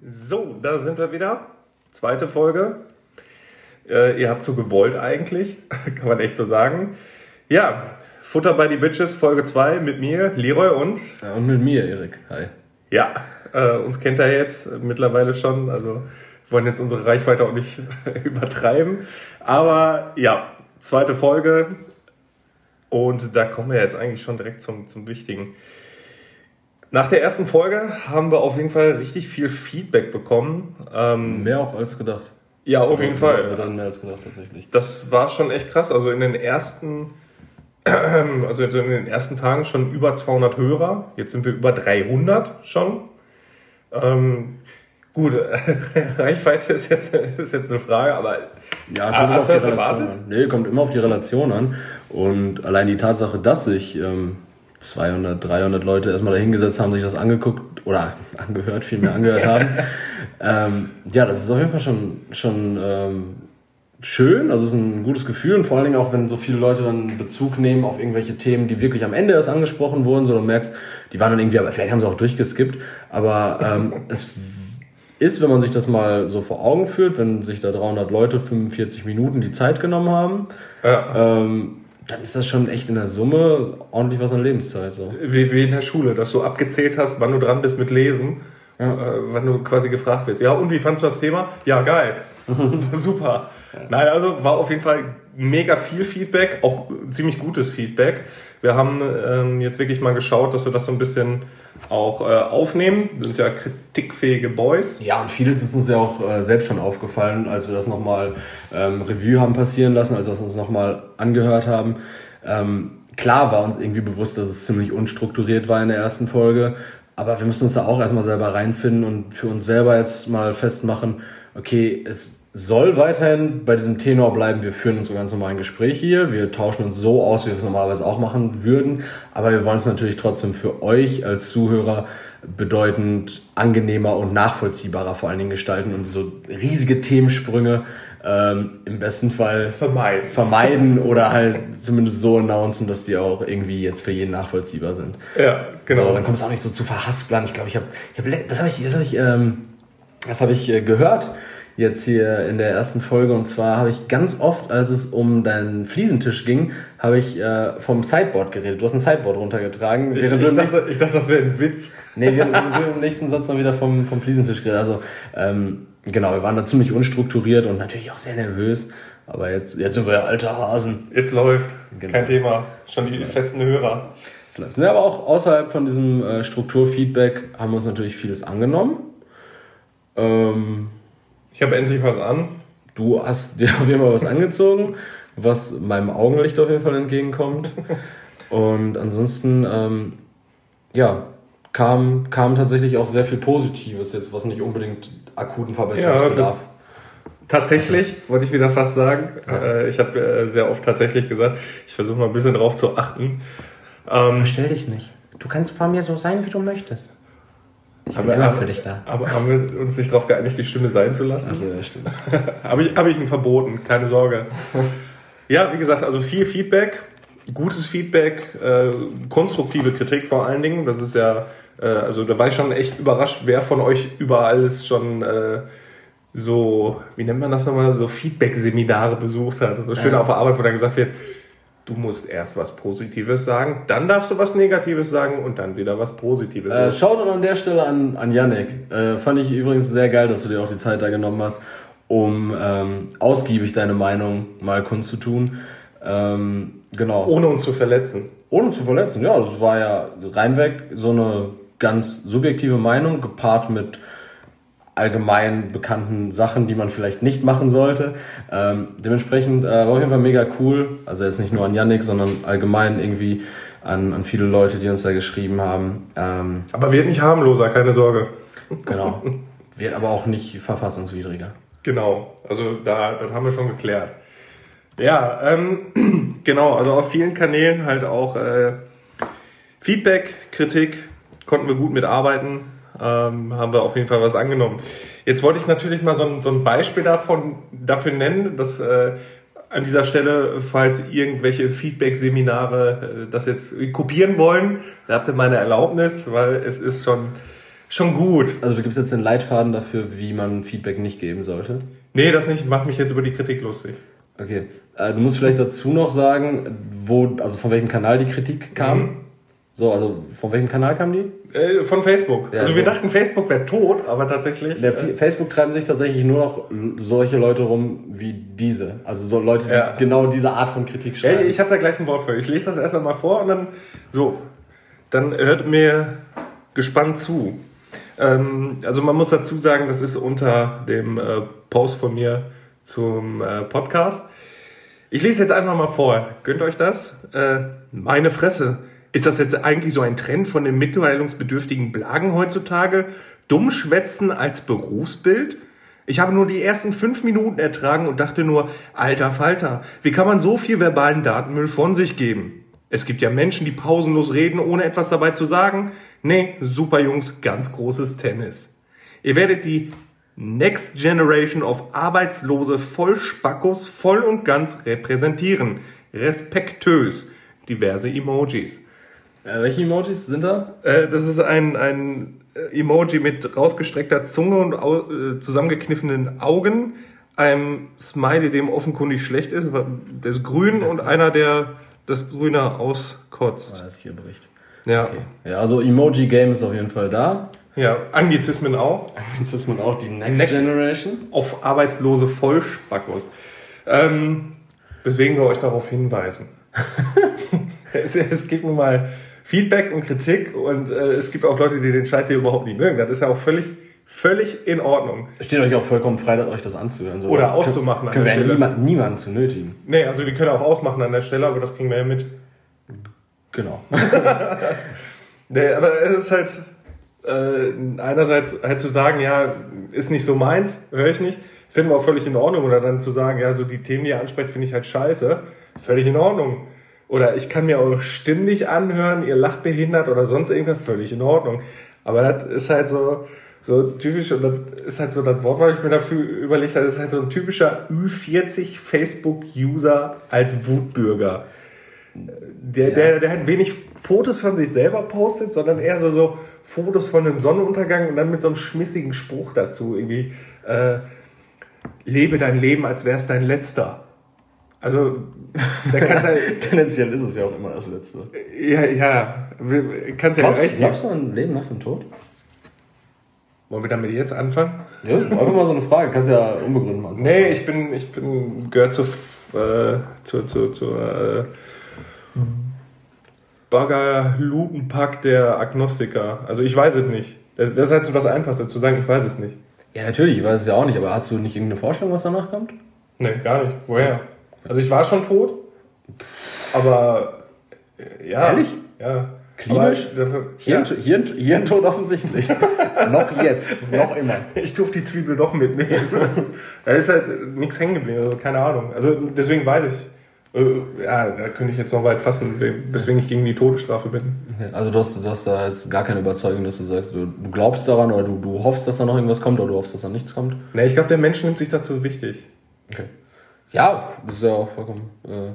So, da sind wir wieder. Zweite Folge. Äh, ihr habt so gewollt eigentlich, kann man echt so sagen. Ja, Futter bei die Bitches, Folge 2 mit mir, Leroy und. Ja, und mit mir, Erik. Hi. Ja, äh, uns kennt er jetzt mittlerweile schon. Also wollen jetzt unsere Reichweite auch nicht übertreiben. Aber ja, zweite Folge. Und da kommen wir jetzt eigentlich schon direkt zum, zum Wichtigen. Nach der ersten Folge haben wir auf jeden Fall richtig viel Feedback bekommen. Ähm, mehr auch als gedacht. Ja, auf jeden Fall. Dann mehr als gedacht tatsächlich. Das war schon echt krass. Also in den ersten, also in den ersten Tagen schon über 200 Hörer. Jetzt sind wir über 300 schon. Ähm, gut, Reichweite ist jetzt, ist jetzt eine Frage, aber ja, kommt ah, hast du das erwartet? An. Nee, kommt immer auf die Relation an. Und allein die Tatsache, dass sich ähm, 200, 300 Leute erstmal dahingesetzt haben, sich das angeguckt oder angehört, vielmehr angehört haben. ähm, ja, das ist auf jeden Fall schon, schon ähm, schön, also es ist ein gutes Gefühl und vor allen Dingen auch, wenn so viele Leute dann Bezug nehmen auf irgendwelche Themen, die wirklich am Ende erst angesprochen wurden, so du merkst, die waren dann irgendwie, aber vielleicht haben sie auch durchgeskippt, aber ähm, es ist, wenn man sich das mal so vor Augen führt, wenn sich da 300 Leute 45 Minuten die Zeit genommen haben, ja. ähm, dann ist das schon echt in der Summe ordentlich was an Lebenszeit. So. Wie, wie in der Schule, dass du abgezählt hast, wann du dran bist mit Lesen, ja. äh, wann du quasi gefragt wirst. Ja, und wie fandest du das Thema? Ja, geil. Super. Ja. Nein, also war auf jeden Fall mega viel Feedback, auch ziemlich gutes Feedback. Wir haben ähm, jetzt wirklich mal geschaut, dass wir das so ein bisschen auch äh, aufnehmen. Sind ja kritikfähige Boys. Ja, und vieles ist uns ja auch äh, selbst schon aufgefallen, als wir das nochmal ähm, Revue haben passieren lassen, als wir es uns nochmal angehört haben. Ähm, klar war uns irgendwie bewusst, dass es ziemlich unstrukturiert war in der ersten Folge, aber wir müssen uns da auch erstmal selber reinfinden und für uns selber jetzt mal festmachen, okay, es soll weiterhin bei diesem Tenor bleiben. Wir führen unsere ganz normalen Gespräche hier. Wir tauschen uns so aus, wie wir es normalerweise auch machen würden. Aber wir wollen es natürlich trotzdem für euch als Zuhörer bedeutend angenehmer und nachvollziehbarer vor allen Dingen gestalten und so riesige Themensprünge ähm, im besten Fall vermeiden. vermeiden oder halt zumindest so announcen, dass die auch irgendwie jetzt für jeden nachvollziehbar sind. Ja, genau. So, dann kommt es auch nicht so zu verhaspeln. Ich glaube, ich habe, ich hab, das habe ich, das habe ich, ähm, das habe ich äh, gehört jetzt hier in der ersten Folge. Und zwar habe ich ganz oft, als es um deinen Fliesentisch ging, habe ich äh, vom Sideboard geredet. Du hast ein Sideboard runtergetragen. Ich, ich, dachte, ich dachte, das wäre ein Witz. Nee, wir haben im nächsten Satz dann wieder vom, vom Fliesentisch geredet. Also, ähm, genau, wir waren da ziemlich unstrukturiert und natürlich auch sehr nervös. Aber jetzt, jetzt sind wir ja alte Hasen. Jetzt läuft. Genau. Kein Thema. Schon die festen Hörer. Jetzt läuft. Ja, aber auch außerhalb von diesem äh, Strukturfeedback haben wir uns natürlich vieles angenommen. Ähm, ich habe endlich was an. Du hast dir auf jeden Fall was angezogen, was meinem Augenlicht auf jeden Fall entgegenkommt. Und ansonsten, ähm, ja, kam, kam tatsächlich auch sehr viel Positives jetzt, was nicht unbedingt akuten Verbesserungsbedarf. Ja, Tatsächlich, wollte ich wieder fast sagen. Ja. Äh, ich habe äh, sehr oft tatsächlich gesagt, ich versuche mal ein bisschen drauf zu achten. Ähm, Verstell dich nicht. Du kannst vor mir so sein, wie du möchtest. Ich bin immer für dich da. Aber haben wir uns nicht darauf geeinigt, die Stimme sein zu lassen? Also, ja, stimmt. habe ich, hab ich ihm verboten, keine Sorge. ja, wie gesagt, also viel Feedback, gutes Feedback, äh, konstruktive Kritik vor allen Dingen. Das ist ja, äh, also da war ich schon echt überrascht, wer von euch überall schon äh, so, wie nennt man das nochmal, so Feedback-Seminare besucht hat. Das Schöne ja. auf der Arbeit, wo dann gesagt wird, du musst erst was Positives sagen, dann darfst du was Negatives sagen und dann wieder was Positives. Äh, Schaut an der Stelle an, an Yannick. Äh, fand ich übrigens sehr geil, dass du dir auch die Zeit da genommen hast, um ähm, ausgiebig deine Meinung mal kundzutun. Ähm, genau. Ohne uns zu verletzen. Ohne zu verletzen, ja. Das war ja reinweg so eine ganz subjektive Meinung, gepaart mit allgemein bekannten Sachen, die man vielleicht nicht machen sollte. Ähm, dementsprechend äh, war auf jeden Fall mega cool. Also jetzt nicht nur an Yannick, sondern allgemein irgendwie an, an viele Leute, die uns da geschrieben haben. Ähm, aber wird nicht harmloser, keine Sorge. Genau. Wird aber auch nicht verfassungswidriger. Genau. Also da, das haben wir schon geklärt. Ja, ähm, genau. Also auf vielen Kanälen halt auch äh, Feedback, Kritik konnten wir gut mitarbeiten ähm, haben wir auf jeden Fall was angenommen. Jetzt wollte ich natürlich mal so ein, so ein Beispiel davon, dafür nennen, dass äh, an dieser Stelle, falls irgendwelche Feedback-Seminare äh, das jetzt kopieren wollen, da habt ihr meine Erlaubnis, weil es ist schon schon gut. Also du gibst jetzt den Leitfaden dafür, wie man Feedback nicht geben sollte? Nee, das nicht. Mach mich jetzt über die Kritik lustig. Okay. Äh, du musst vielleicht dazu noch sagen, wo, also von welchem Kanal die Kritik kam. Mhm. So, also von welchem Kanal kam die? Äh, von Facebook. Ja, also wir so. dachten, Facebook wäre tot, aber tatsächlich. Der äh, Facebook treiben sich tatsächlich nur noch solche Leute rum wie diese. Also so Leute, die ja. genau diese Art von Kritik schreiben. Ich habe da gleich ein Wort für. Ich lese das erstmal mal vor und dann so. Dann hört mir gespannt zu. Ähm, also man muss dazu sagen, das ist unter dem äh, Post von mir zum äh, Podcast. Ich lese jetzt einfach mal vor. Gönnt euch das? Äh, meine Fresse. Ist das jetzt eigentlich so ein Trend von den mitteilungsbedürftigen Blagen heutzutage? Dummschwätzen als Berufsbild? Ich habe nur die ersten fünf Minuten ertragen und dachte nur, alter Falter, wie kann man so viel verbalen Datenmüll von sich geben? Es gibt ja Menschen, die pausenlos reden, ohne etwas dabei zu sagen. Nee, super Jungs, ganz großes Tennis. Ihr werdet die Next Generation of arbeitslose Vollspackos voll und ganz repräsentieren. Respektös. Diverse Emojis. Äh, welche Emojis sind da? Äh, das ist ein, ein Emoji mit rausgestreckter Zunge und au äh, zusammengekniffenen Augen, einem Smiley, dem offenkundig schlecht ist, der ist grün das und einer, der das Grüne auskotzt. Ah, das hier bricht. Ja. Okay. Ja, also Emoji Game ist auf jeden Fall da. Ja, Anglizismen auch. Anglizismen auch, die Next, Next Generation. Auf arbeitslose Vollspackos. Ähm, weswegen wir euch darauf hinweisen. es, es gibt nun mal Feedback und Kritik und äh, es gibt auch Leute, die den Scheiß hier überhaupt nicht mögen. Das ist ja auch völlig, völlig in Ordnung. Steht euch auch vollkommen frei, euch das anzuhören. So, Oder auszumachen können, an der Stelle. Niemand, niemanden zu nötigen. Nee, also wir können auch ausmachen an der Stelle, aber das kriegen wir ja mit. Genau. nee, aber es ist halt äh, einerseits halt zu sagen, ja, ist nicht so meins, höre ich nicht, finden wir auch völlig in Ordnung. Oder dann zu sagen, ja, so die Themen, die ihr ansprecht, finde ich halt scheiße, völlig in Ordnung. Oder ich kann mir eure Stimmen nicht anhören, ihr lacht behindert oder sonst irgendwas, völlig in Ordnung. Aber das ist halt so, so typisch und das ist halt so das Wort, was ich mir dafür überlegt habe, das ist halt so ein typischer Ü40 Facebook-User als Wutbürger. Der, ja. der, der halt wenig Fotos von sich selber postet, sondern eher so, so Fotos von einem Sonnenuntergang und dann mit so einem schmissigen Spruch dazu. Irgendwie, äh, lebe dein Leben, als wär's dein letzter. Also, da kannst halt. Tendenziell ist es ja auch immer das Letzte. Ja, ja. Kannst ja recht. Glaubst du an ein Leben nach dem Tod? Wollen wir damit jetzt anfangen? Ja, einfach mal so eine Frage. Kannst ja unbegründet machen. Nee, ich bin, ich bin, gehört zu, äh, zu, zu, zu, äh, Bagger-Lutenpack der Agnostiker. Also ich weiß es nicht. Das, das ist halt so das Einfachste, zu sagen, ich weiß es nicht. Ja, natürlich, ich weiß es ja auch nicht, aber hast du nicht irgendeine Vorstellung, was danach kommt? Nee, gar nicht. Woher? Also ich war schon tot, aber ja. Ehrlich? Ja. Klinisch? Hirn, ja. Hirn, Hirntod offensichtlich. noch jetzt, noch immer. Ich durfte die Zwiebel doch mitnehmen. da ist halt nichts hängen geblieben, also keine Ahnung. Also deswegen weiß ich. Äh, ja, da könnte ich jetzt noch weit fassen, weswegen ich gegen die Todesstrafe bin. Also du hast, du hast da jetzt gar keine Überzeugung, dass du sagst, du, du glaubst daran oder du, du hoffst, dass da noch irgendwas kommt oder du hoffst, dass da nichts kommt? Nee, ich glaube, der Mensch nimmt sich dazu wichtig. Okay. Ja, das ist ja auch vollkommen. Äh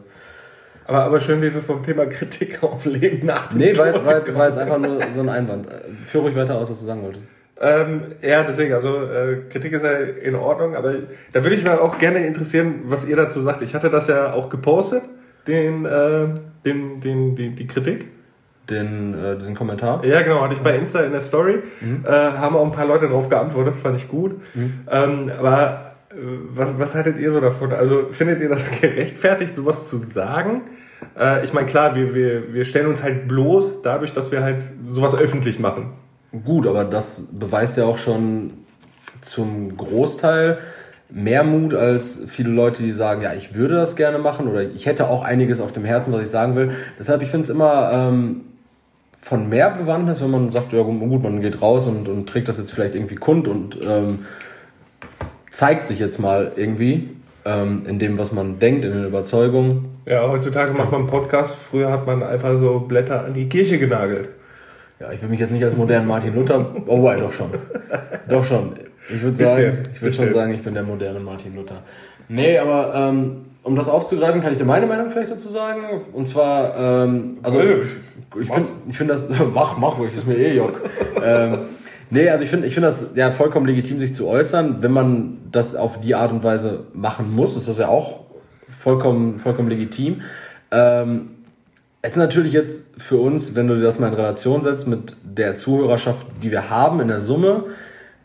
aber, aber schön, wie wir vom Thema Kritik auf Leben nach Nee, war, jetzt, war jetzt einfach nur so ein Einwand. Führ ruhig weiter aus, was du sagen wolltest. Ähm, ja, deswegen, also äh, Kritik ist ja in Ordnung, aber da würde ich mal auch gerne interessieren, was ihr dazu sagt. Ich hatte das ja auch gepostet, den, äh, den, den, die, die Kritik. Den, äh, diesen Kommentar? Ja, genau, hatte ich bei Insta in der Story. Mhm. Äh, haben auch ein paar Leute darauf geantwortet, fand ich gut. Mhm. Ähm, aber äh, was, was haltet ihr so davon? Also findet ihr das gerechtfertigt, sowas zu sagen? Äh, ich meine, klar, wir, wir, wir stellen uns halt bloß dadurch, dass wir halt sowas öffentlich machen. Gut, aber das beweist ja auch schon zum Großteil mehr Mut als viele Leute, die sagen, ja, ich würde das gerne machen oder ich hätte auch einiges auf dem Herzen, was ich sagen will. Deshalb, ich finde es immer ähm, von mehr Bewandtnis, wenn man sagt, ja gut, man geht raus und, und trägt das jetzt vielleicht irgendwie kund und ähm, zeigt sich jetzt mal irgendwie ähm, in dem, was man denkt, in den Überzeugungen. Ja, heutzutage macht man einen Podcast. Früher hat man einfach so Blätter an die Kirche genagelt. Ja, ich will mich jetzt nicht als modernen Martin Luther, oh, wobei, doch schon. Doch schon. Ich würde sagen, ich würde schon sagen, ich bin der moderne Martin Luther. Nee, aber ähm, um das aufzugreifen, kann ich dir meine Meinung vielleicht dazu sagen. Und zwar, ähm, also ich, ich finde ich find das, mach, mach ruhig, ist mir eh Jock. ähm, Nee, also ich finde ich finde das ja vollkommen legitim, sich zu äußern. Wenn man das auf die Art und Weise machen muss, ist das ja auch vollkommen, vollkommen legitim. Ähm, es ist natürlich jetzt für uns, wenn du das mal in Relation setzt mit der Zuhörerschaft, die wir haben in der Summe,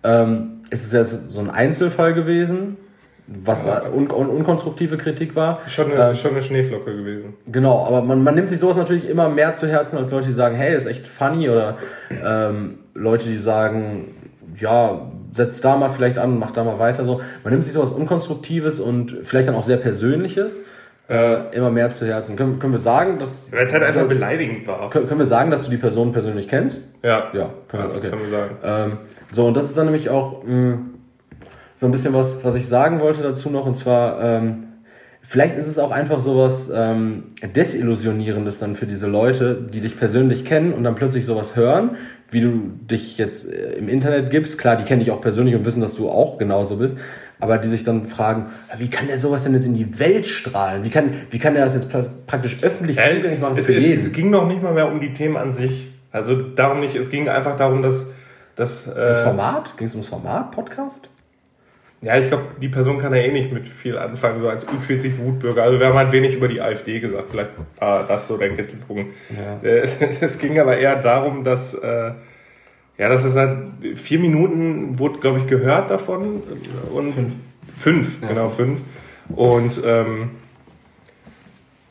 ähm, ist es jetzt so ein Einzelfall gewesen, was ja. un un unkonstruktive Kritik war. Schon eine, ähm, schon eine Schneeflocke gewesen. Genau, aber man, man nimmt sich sowas natürlich immer mehr zu Herzen als Leute, die sagen, hey, ist echt funny oder ähm, Leute, die sagen, ja, setz da mal vielleicht an, mach da mal weiter so. Man nimmt sich sowas Unkonstruktives und vielleicht dann auch sehr Persönliches äh, immer mehr zu Herzen. Können, können wir sagen, dass. Weil es halt einfach beleidigend war. Können, können wir sagen, dass du die Person persönlich kennst? Ja. Ja, können, wir, okay. können wir sagen. Ähm, so, und das ist dann nämlich auch mh, mm, so ein bisschen was, was ich sagen wollte dazu noch, und zwar, ähm, vielleicht ist es auch einfach sowas ähm, Desillusionierendes dann für diese Leute, die dich persönlich kennen und dann plötzlich sowas hören, wie du dich jetzt äh, im Internet gibst. Klar, die kennen dich auch persönlich und wissen, dass du auch genauso bist aber die sich dann fragen, wie kann der sowas denn jetzt in die Welt strahlen? Wie kann, wie kann der das jetzt praktisch öffentlich ja, zugänglich machen es, für es, jeden? Es ging noch nicht mal mehr um die Themen an sich. Also darum nicht, es ging einfach darum, dass... dass äh, das Format? Ging es ums Format, Podcast? Ja, ich glaube, die Person kann ja eh nicht mit viel anfangen, so als Ü40 Wutbürger. Also wir haben halt wenig über die AfD gesagt, vielleicht war das so der Kritikpunkt. Ja. Äh, es ging aber eher darum, dass... Äh, ja, das ist halt vier Minuten wurde, glaube ich, gehört davon. Und fünf. Fünf, ja. genau, fünf. Und ähm,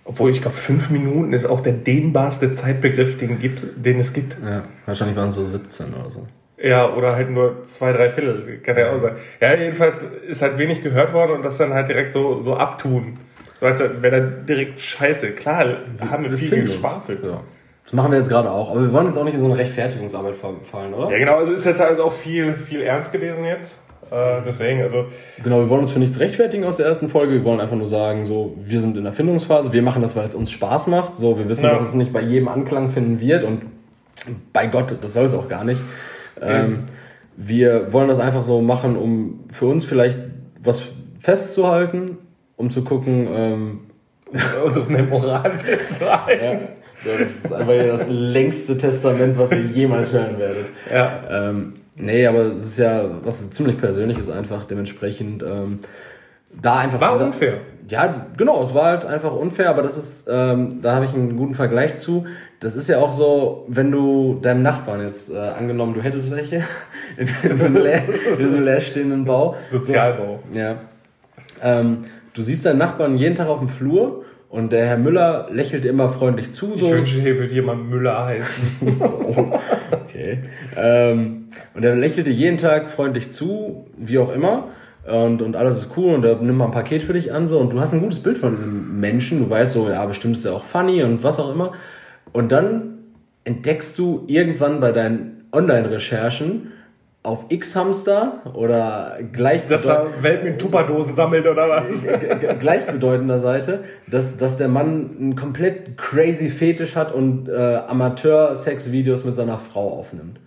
obwohl ich glaube, fünf Minuten ist auch der dehnbarste Zeitbegriff, den, gibt, den es gibt. Ja, wahrscheinlich waren es so 17 oder so. Ja, oder halt nur zwei, drei Viertel, kann ja auch sein. Ja, jedenfalls ist halt wenig gehört worden und das dann halt direkt so, so abtun. So als wäre dann direkt scheiße. Klar, wir haben wir viel geschwafelt. Ja. Das machen wir jetzt gerade auch. Aber wir wollen jetzt auch nicht in so eine Rechtfertigungsarbeit fallen, oder? Ja, genau. Also ist jetzt also auch viel, viel ernst gewesen jetzt. Äh, deswegen, also. Genau, wir wollen uns für nichts rechtfertigen aus der ersten Folge. Wir wollen einfach nur sagen, so, wir sind in der Findungsphase. Wir machen das, weil es uns Spaß macht. So, wir wissen, ja. dass es nicht bei jedem Anklang finden wird. Und bei Gott, das soll es auch gar nicht. Ähm, wir wollen das einfach so machen, um für uns vielleicht was festzuhalten, um zu gucken, ähm, unsere Moral festzuhalten. Ja. Ja, das ist einfach das längste Testament, was ihr jemals hören werdet. Ja. Ähm, nee, aber es ist ja was ziemlich Persönliches einfach, dementsprechend ähm, da einfach. War dieser, unfair. Ja, genau, es war halt einfach unfair, aber das ist, ähm, da habe ich einen guten Vergleich zu. Das ist ja auch so, wenn du deinem Nachbarn jetzt äh, angenommen, du hättest welche in, diesem, leer, diesem leerstehenden Bau. Sozialbau. So, ja. Ähm, du siehst deinen Nachbarn jeden Tag auf dem Flur und der Herr Müller lächelt immer freundlich zu. So. Ich wünsche, hier würde jemand Müller heißen. okay. Ähm, und er lächelte jeden Tag freundlich zu, wie auch immer. Und, und alles ist cool und er nimmt mal ein Paket für dich an so und du hast ein gutes Bild von diesem Menschen. Du weißt so, ja, bestimmt ist er auch funny und was auch immer. Und dann entdeckst du irgendwann bei deinen Online-Recherchen, auf X-Hamster oder gleich dass er Welt mit Tupperdosen sammelt oder was? gleichbedeutender Seite, dass, dass der Mann einen komplett crazy Fetisch hat und äh, Amateur-Sex-Videos mit seiner Frau aufnimmt.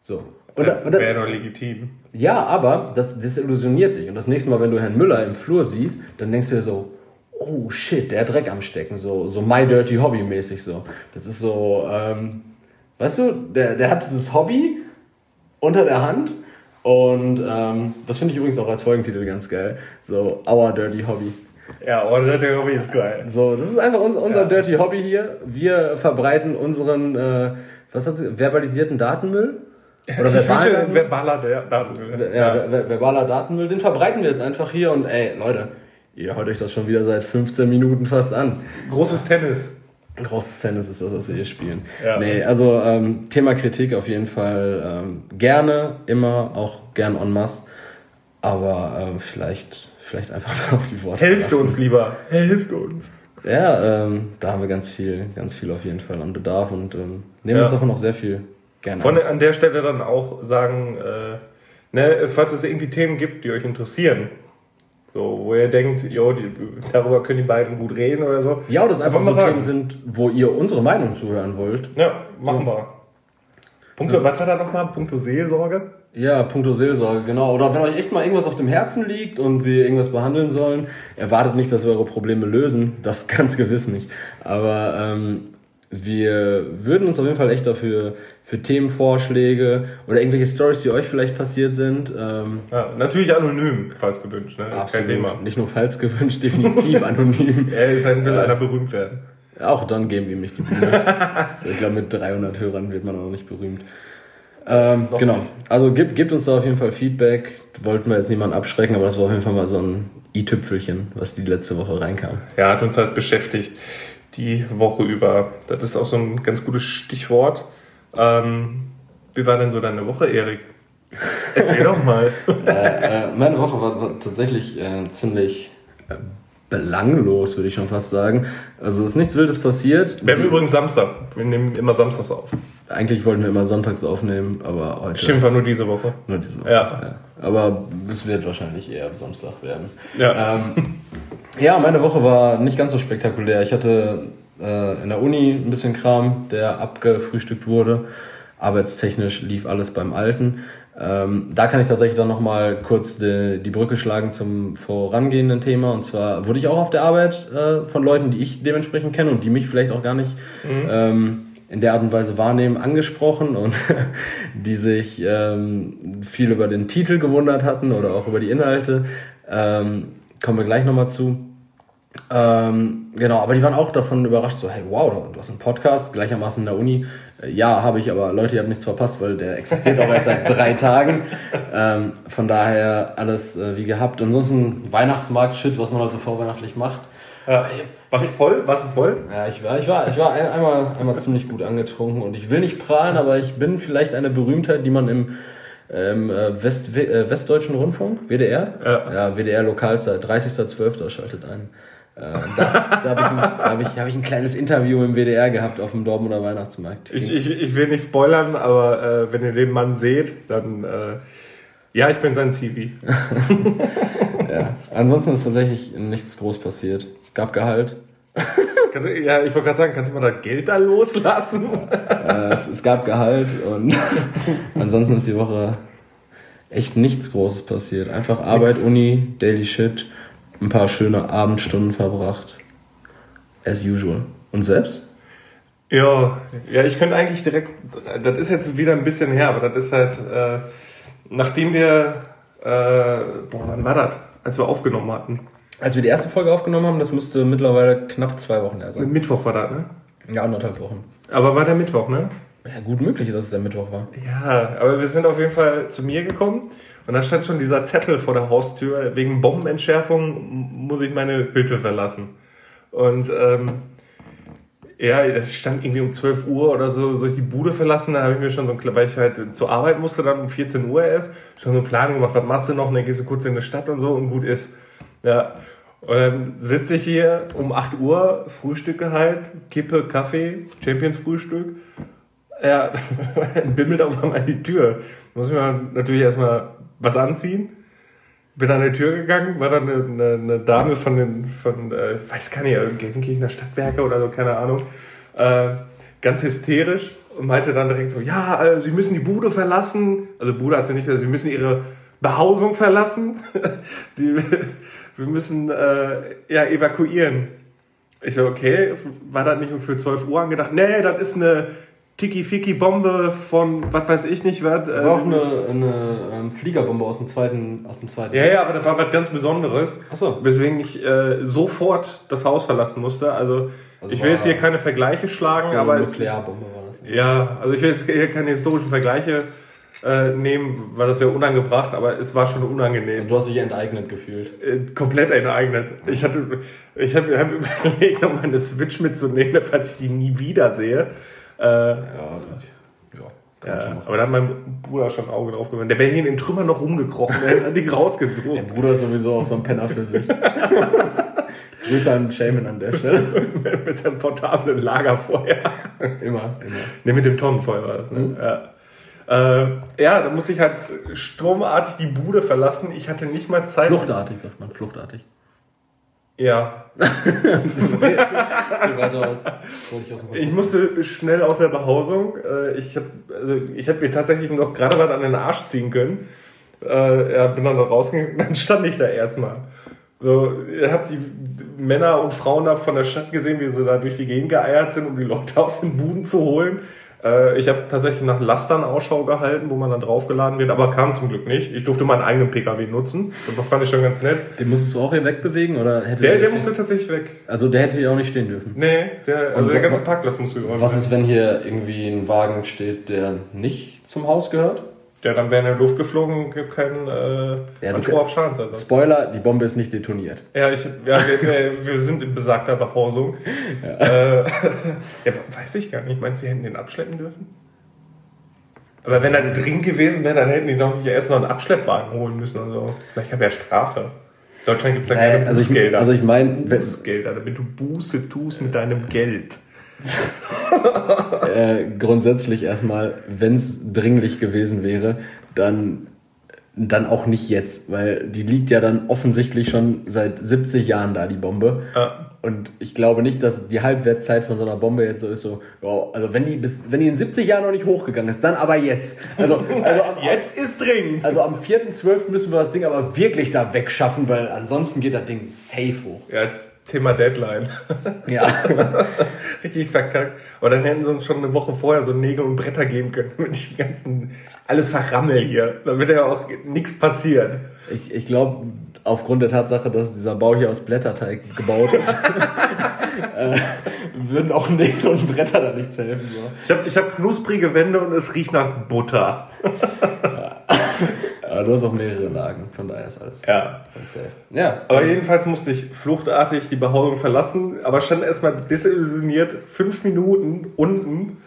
So. Und, ja, Wäre doch legitim. Ja, aber das desillusioniert dich. Und das nächste Mal, wenn du Herrn Müller im Flur siehst, dann denkst du dir so, oh shit, der hat Dreck am Stecken, so, so My Dirty Hobby mäßig so. Das ist so, ähm, weißt du, der, der hat dieses Hobby, unter der Hand. Und ähm, das finde ich übrigens auch als Folgentitel ganz geil. So, Our Dirty Hobby. Ja, Our Dirty Hobby ist geil. So, das ist einfach unser, unser ja. Dirty Hobby hier. Wir verbreiten unseren, äh, was hat sie, verbalisierten Datenmüll. Oder verbal verbaler Datenmüll. Ja, ja. verbaler Datenmüll. Den verbreiten wir jetzt einfach hier und ey, Leute, ihr hört euch das schon wieder seit 15 Minuten fast an. Großes Tennis. Großes Tennis ist das, was wir hier spielen. Ja. Nee, also ähm, Thema Kritik auf jeden Fall ähm, gerne, immer, auch gern en masse. Aber ähm, vielleicht, vielleicht einfach mal auf die Worte. Helft uns lieber, helft uns. Ja, ähm, da haben wir ganz viel, ganz viel auf jeden Fall an Bedarf und ähm, nehmen ja. uns davon auch sehr viel gerne Von an. an der Stelle dann auch sagen, äh, ne, falls es irgendwie Themen gibt, die euch interessieren, so, wo ihr denkt, jo, die, darüber können die beiden gut reden oder so. Ja, oder es einfach so Themen sind, wo ihr unsere Meinung zuhören wollt. Ja, machen wir. Punkto, so. was war da nochmal? Punkto Seelsorge? Ja, Punkto Seelsorge, genau. Oder wenn euch echt mal irgendwas auf dem Herzen liegt und wir irgendwas behandeln sollen, erwartet nicht, dass wir eure Probleme lösen. Das ganz gewiss nicht. Aber ähm, wir würden uns auf jeden Fall echt dafür für Themenvorschläge oder irgendwelche Stories, die euch vielleicht passiert sind. Ähm, ja, natürlich anonym, falls gewünscht. Ne? Absolut. Kein Thema. Nicht nur falls gewünscht, definitiv anonym. er ist ein, will äh, einer berühmt werden. Auch dann geben wir ihm nicht die Bühne. ich glaube, mit 300 Hörern wird man auch nicht berühmt. Ähm, genau. Nicht. Also gibt, gibt uns da auf jeden Fall Feedback. Wollten wir jetzt niemanden abschrecken, aber das war auf jeden Fall mal so ein i-Tüpfelchen, was die letzte Woche reinkam. Ja, hat uns halt beschäftigt die Woche über. Das ist auch so ein ganz gutes Stichwort. Ähm, wie war denn so deine Woche, Erik? Erzähl doch mal. äh, äh, meine Woche war, war tatsächlich äh, ziemlich äh, belanglos, würde ich schon fast sagen. Also ist nichts Wildes passiert. Wir haben übrigens Samstag. Wir nehmen immer samstags auf. Eigentlich wollten wir immer sonntags aufnehmen, aber heute. Stimmt, war nur diese Woche. Nur diese Woche. Ja. ja. Aber es wird wahrscheinlich eher Samstag werden. Ja. Ähm, ja, meine Woche war nicht ganz so spektakulär. Ich hatte äh, in der Uni ein bisschen Kram, der abgefrühstückt wurde. Arbeitstechnisch lief alles beim Alten. Ähm, da kann ich tatsächlich dann nochmal kurz die, die Brücke schlagen zum vorangehenden Thema. Und zwar wurde ich auch auf der Arbeit äh, von Leuten, die ich dementsprechend kenne und die mich vielleicht auch gar nicht mhm. ähm, in der Art und Weise wahrnehmen, angesprochen und die sich ähm, viel über den Titel gewundert hatten oder auch über die Inhalte. Ähm, kommen wir gleich nochmal zu. Ähm, genau, aber die waren auch davon überrascht, so, hey, wow, du hast einen Podcast, gleichermaßen in der Uni. Äh, ja, habe ich, aber Leute, ihr habt nichts verpasst, weil der existiert auch erst seit drei Tagen. Ähm, von daher alles äh, wie gehabt. Ansonsten Weihnachtsmarkt-Shit, was man halt so vorweihnachtlich macht. Ja, warst du voll? Warst du voll? Ja, ich war, ich war, ich war ein, einmal, einmal ziemlich gut angetrunken und ich will nicht prahlen, aber ich bin vielleicht eine Berühmtheit, die man im ähm, äh, West, äh, Westdeutschen Rundfunk, WDR, ja, ja WDR Lokalzeit, 30.12. schaltet ein. Äh, da da habe ich, ein, hab ich, hab ich ein kleines Interview im WDR gehabt auf dem Dortmunder Weihnachtsmarkt. Ich, ich, ich will nicht spoilern, aber äh, wenn ihr den Mann seht, dann äh, ja, ich bin sein CV. ja. Ansonsten ist tatsächlich nichts groß passiert. Gab Gehalt. Ja, ich wollte gerade sagen, kannst du mal da Geld da loslassen? äh, es, es, gab Gehalt und ansonsten ist die Woche echt nichts Großes passiert. Einfach Arbeit, Nix. Uni, Daily Shit ein paar schöne Abendstunden verbracht. As usual. Und selbst? Ja, ja, ich könnte eigentlich direkt, das ist jetzt wieder ein bisschen her, aber das ist halt, äh, nachdem wir, äh, boah, wann war das? Als wir aufgenommen hatten. Als wir die erste Folge aufgenommen haben, das müsste mittlerweile knapp zwei Wochen her sein. Mittwoch war das, ne? Ja, anderthalb Wochen. Aber war der Mittwoch, ne? Ja, gut möglich, dass es der Mittwoch war. Ja, aber wir sind auf jeden Fall zu mir gekommen und da stand schon dieser Zettel vor der Haustür, wegen Bombenentschärfung muss ich meine Hütte verlassen. Und ähm, ja, das stand irgendwie um 12 Uhr oder so, soll ich die Bude verlassen? Da habe ich mir schon so, weil ich halt zur Arbeit musste, dann um 14 Uhr erst, schon so eine Planung gemacht, was machst du noch? Und dann gehst du kurz in die Stadt und so und gut ist. Ja. Und dann sitze ich hier um 8 Uhr, frühstücke halt, Kippe, Kaffee, Champions Frühstück. Ja, bimmelt auf einmal die Tür. Muss ich mir natürlich erstmal was anziehen. Bin an die Tür gegangen, war dann eine, eine, eine Dame von den, von, äh, weiß gar nicht, Gelsenkirchener Stadtwerke oder so, keine Ahnung, äh, ganz hysterisch und meinte dann direkt so, ja, äh, Sie müssen die Bude verlassen. Also Bude hat sie nicht, Sie müssen Ihre Behausung verlassen. die, wir müssen äh, ja evakuieren. Ich so, okay, war das nicht für 12 Uhr angedacht? Nee, das ist eine Tiki-Fiki-Bombe von was weiß ich nicht was. War auch eine, eine ähm, Fliegerbombe aus dem zweiten. Aus dem zweiten. Ja, ja, aber das war was ganz Besonderes. Achso. Weswegen ich äh, sofort das Haus verlassen musste. Also, also ich will jetzt hier keine Vergleiche schlagen, so aber. Eine Nuklearbombe war das. Ja, also ich will jetzt hier keine historischen Vergleiche äh, nehmen, weil das wäre unangebracht, aber es war schon unangenehm. Und du hast dich enteignet gefühlt. Äh, komplett enteignet. Ich hatte, ich habe hab überlegt, um meine Switch mitzunehmen, falls ich die nie wieder sehe. Äh, ja, ja, ja aber da hat mein Bruder schon ein Auge drauf geworfen. Der wäre hier in den Trümmern noch rumgekrochen, der hat die rausgesucht. Der Bruder ist sowieso auch so ein Penner für sich. Grüße an Shaman an der Stelle. mit seinem portablen Lagerfeuer. immer, immer. Ne, mit dem Tonnenfeuer war das, ne? Mhm. Ja. Äh, ja, da musste ich halt stromartig die Bude verlassen. Ich hatte nicht mal Zeit. Fluchtartig, sagt man, fluchtartig. Ja. ich musste schnell aus der Behausung. Äh, ich habe also ich hab mir tatsächlich noch gerade was an den Arsch ziehen können. Äh, ja, bin dann noch rausgegangen, dann stand ich da erstmal. So, ihr habt die Männer und Frauen da von der Stadt gesehen, wie sie da durch die Gegend geeiert sind, um die Leute aus den Buden zu holen. Äh, ich habe tatsächlich nach Lastern Ausschau gehalten, wo man dann draufgeladen wird, aber kam zum Glück nicht. Ich durfte meinen eigenen PKW nutzen. Das fand ich schon ganz nett. Den musstest du auch hier wegbewegen oder hätte Der, der musste tatsächlich weg. Also der hätte hier auch nicht stehen dürfen. Nee, der, also der ganze Parkplatz musste geräumt Was ist, wenn hier irgendwie ein Wagen steht, der nicht zum Haus gehört? Ja, dann wäre in der Luft geflogen, gibt keinen äh, ja, Anspruch auf Schadensersatz. Spoiler, die Bombe ist nicht detoniert. Ja, ich, ja wir, wir sind in besagter Behausung. Ja. Äh, ja, weiß ich gar nicht. Meinst du, sie hätten den abschleppen dürfen? Aber wenn er dringend gewesen wäre, dann hätten die doch nicht erst noch einen Abschleppwagen holen müssen und so. Vielleicht gab ja Strafe. In Deutschland gibt es ja keine also Bußgelder. Ich, also ich meine... Bußgelder, damit du Buße tust mit deinem Geld. grundsätzlich erstmal, wenn es dringlich gewesen wäre, dann dann auch nicht jetzt, weil die liegt ja dann offensichtlich schon seit 70 Jahren da, die Bombe. Ja. Und ich glaube nicht, dass die Halbwertszeit von so einer Bombe jetzt so ist, so, oh, also wenn die bis, wenn die in 70 Jahren noch nicht hochgegangen ist, dann aber jetzt. Also, also am, jetzt ist dringend. Also am 4.12. müssen wir das Ding aber wirklich da wegschaffen, weil ansonsten geht das Ding safe hoch. Ja, Thema Deadline. Ja. Richtig verkackt. Aber dann hätten sie uns schon eine Woche vorher so Nägel und Bretter geben können, damit ich die ganzen, alles verrammel hier. Damit ja auch nichts passiert. Ich, ich glaube, aufgrund der Tatsache, dass dieser Bau hier aus Blätterteig gebaut ist, äh, würden auch Nägel und Bretter da nichts helfen. So. Ich habe ich hab knusprige Wände und es riecht nach Butter. Aber du hast auch mehrere Lagen, von daher ist alles, ja. alles safe. Ja. Aber jedenfalls musste ich fluchtartig die Behausung verlassen, aber stand erstmal desillusioniert fünf Minuten unten,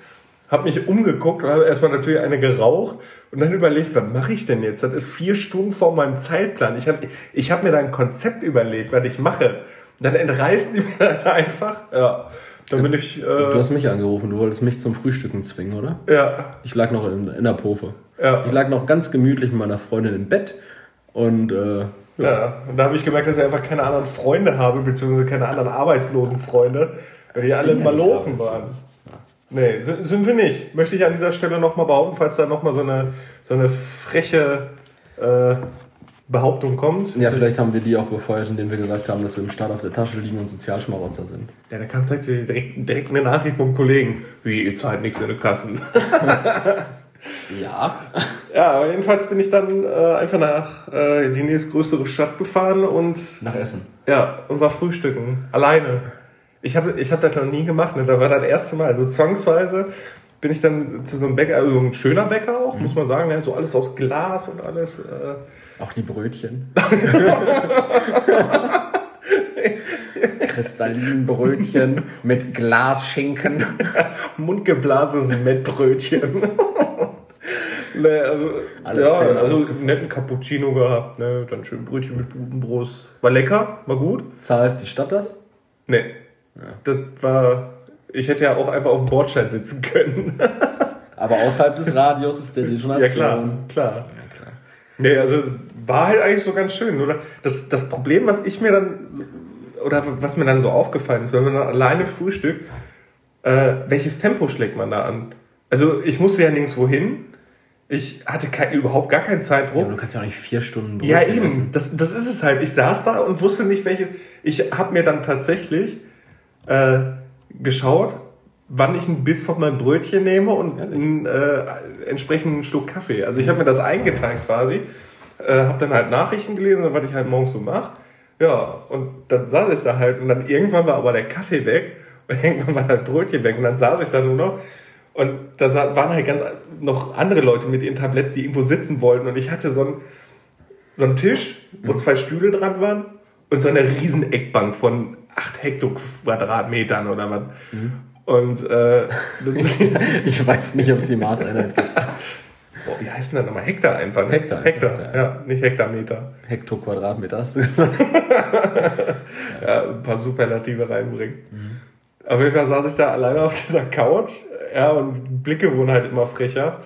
habe mich umgeguckt und habe erstmal natürlich eine geraucht und dann überlegt, was mache ich denn jetzt? Das ist vier Stunden vor meinem Zeitplan. Ich habe ich hab mir da ein Konzept überlegt, was ich mache. Und dann entreißen die mir das einfach. Ja. Dann bin ich. Äh, du hast mich angerufen, du wolltest mich zum Frühstücken zwingen, oder? Ja. Ich lag noch in, in der Pofe. Ja. Ich lag noch ganz gemütlich mit meiner Freundin im Bett und äh, ja. ja. und da habe ich gemerkt, dass ich einfach keine anderen Freunde habe, beziehungsweise keine anderen arbeitslosen Freunde, weil die alle Malochen waren. Nee, sind, sind wir nicht. Möchte ich an dieser Stelle nochmal behaupten, falls da nochmal so eine, so eine freche äh, Behauptung kommt. Ja, vielleicht haben wir die auch befeuert, indem wir gesagt haben, dass wir im Start auf der Tasche liegen und Sozialschmarotzer sind. Ja, da kam tatsächlich direkt, direkt eine Nachricht vom Kollegen. Wie, ihr zahlt nichts in den Kassen. ja. Ja, aber jedenfalls bin ich dann äh, einfach nach äh, die nächstgrößere Stadt gefahren und. Nach Essen. Ja, und war frühstücken. Alleine. Ich habe ich hab das noch nie gemacht, ne? Da war das erste Mal. Also zwangsweise bin ich dann zu so einem Bäcker, also ein schöner Bäcker auch, mhm. muss man sagen, ne? so alles aus Glas und alles. Äh, auch die Brötchen. Kristallinbrötchen mit Glasschinken. Mundgeblasenes Mettbrötchen. Ne, also, Alle ja, also einen netten Cappuccino gehabt, ne? dann schön Brötchen mit Budenbrust. War lecker, war gut. Zahlt die Stadt das? Nee. Ja. Das war. Ich hätte ja auch einfach auf dem Bordstein sitzen können. Aber außerhalb des Radios ist der Detonation. Ja, klar, klar. Ja, klar. Nee, also war halt eigentlich so ganz schön, oder? Das, das Problem, was ich mir dann, oder was mir dann so aufgefallen ist, wenn man dann alleine frühstückt, äh, welches Tempo schlägt man da an? Also ich musste ja nirgendwo hin. Ich hatte kein, überhaupt gar keinen Zeitdruck. Ja, du kannst ja auch nicht vier Stunden Brot Ja, eben. Das, das ist es halt. Ich saß da und wusste nicht, welches. Ich habe mir dann tatsächlich äh, geschaut, wann ich einen Biss von meinem Brötchen nehme und einen äh, entsprechenden Schluck Kaffee. Also ich habe mir das eingeteilt quasi äh, habe dann halt Nachrichten gelesen, was ich halt morgens so mache. Ja, und dann saß ich da halt und dann irgendwann war aber der Kaffee weg und irgendwann war das Brötchen weg und dann saß ich da nur noch und da waren halt ganz noch andere Leute mit ihren Tabletts, die irgendwo sitzen wollten und ich hatte so einen, so einen Tisch, wo zwei Stühle dran waren und so eine riesen Eckbank von 8 Hektoquadratmetern oder was. Mhm. Und äh, ich weiß nicht, ob es die Maßeinheit gibt. Boah, wie heißt denn das nochmal? Hektar einfach. Ne? Hektar. Hektar, Hektar ja. ja, nicht Hektarmeter. Hektoquadratmeter hast du gesagt. ja, ein paar Superlative reinbringen. Mhm. Auf jeden Fall saß ich da alleine auf dieser Couch, ja, und Blicke wurden halt immer frecher.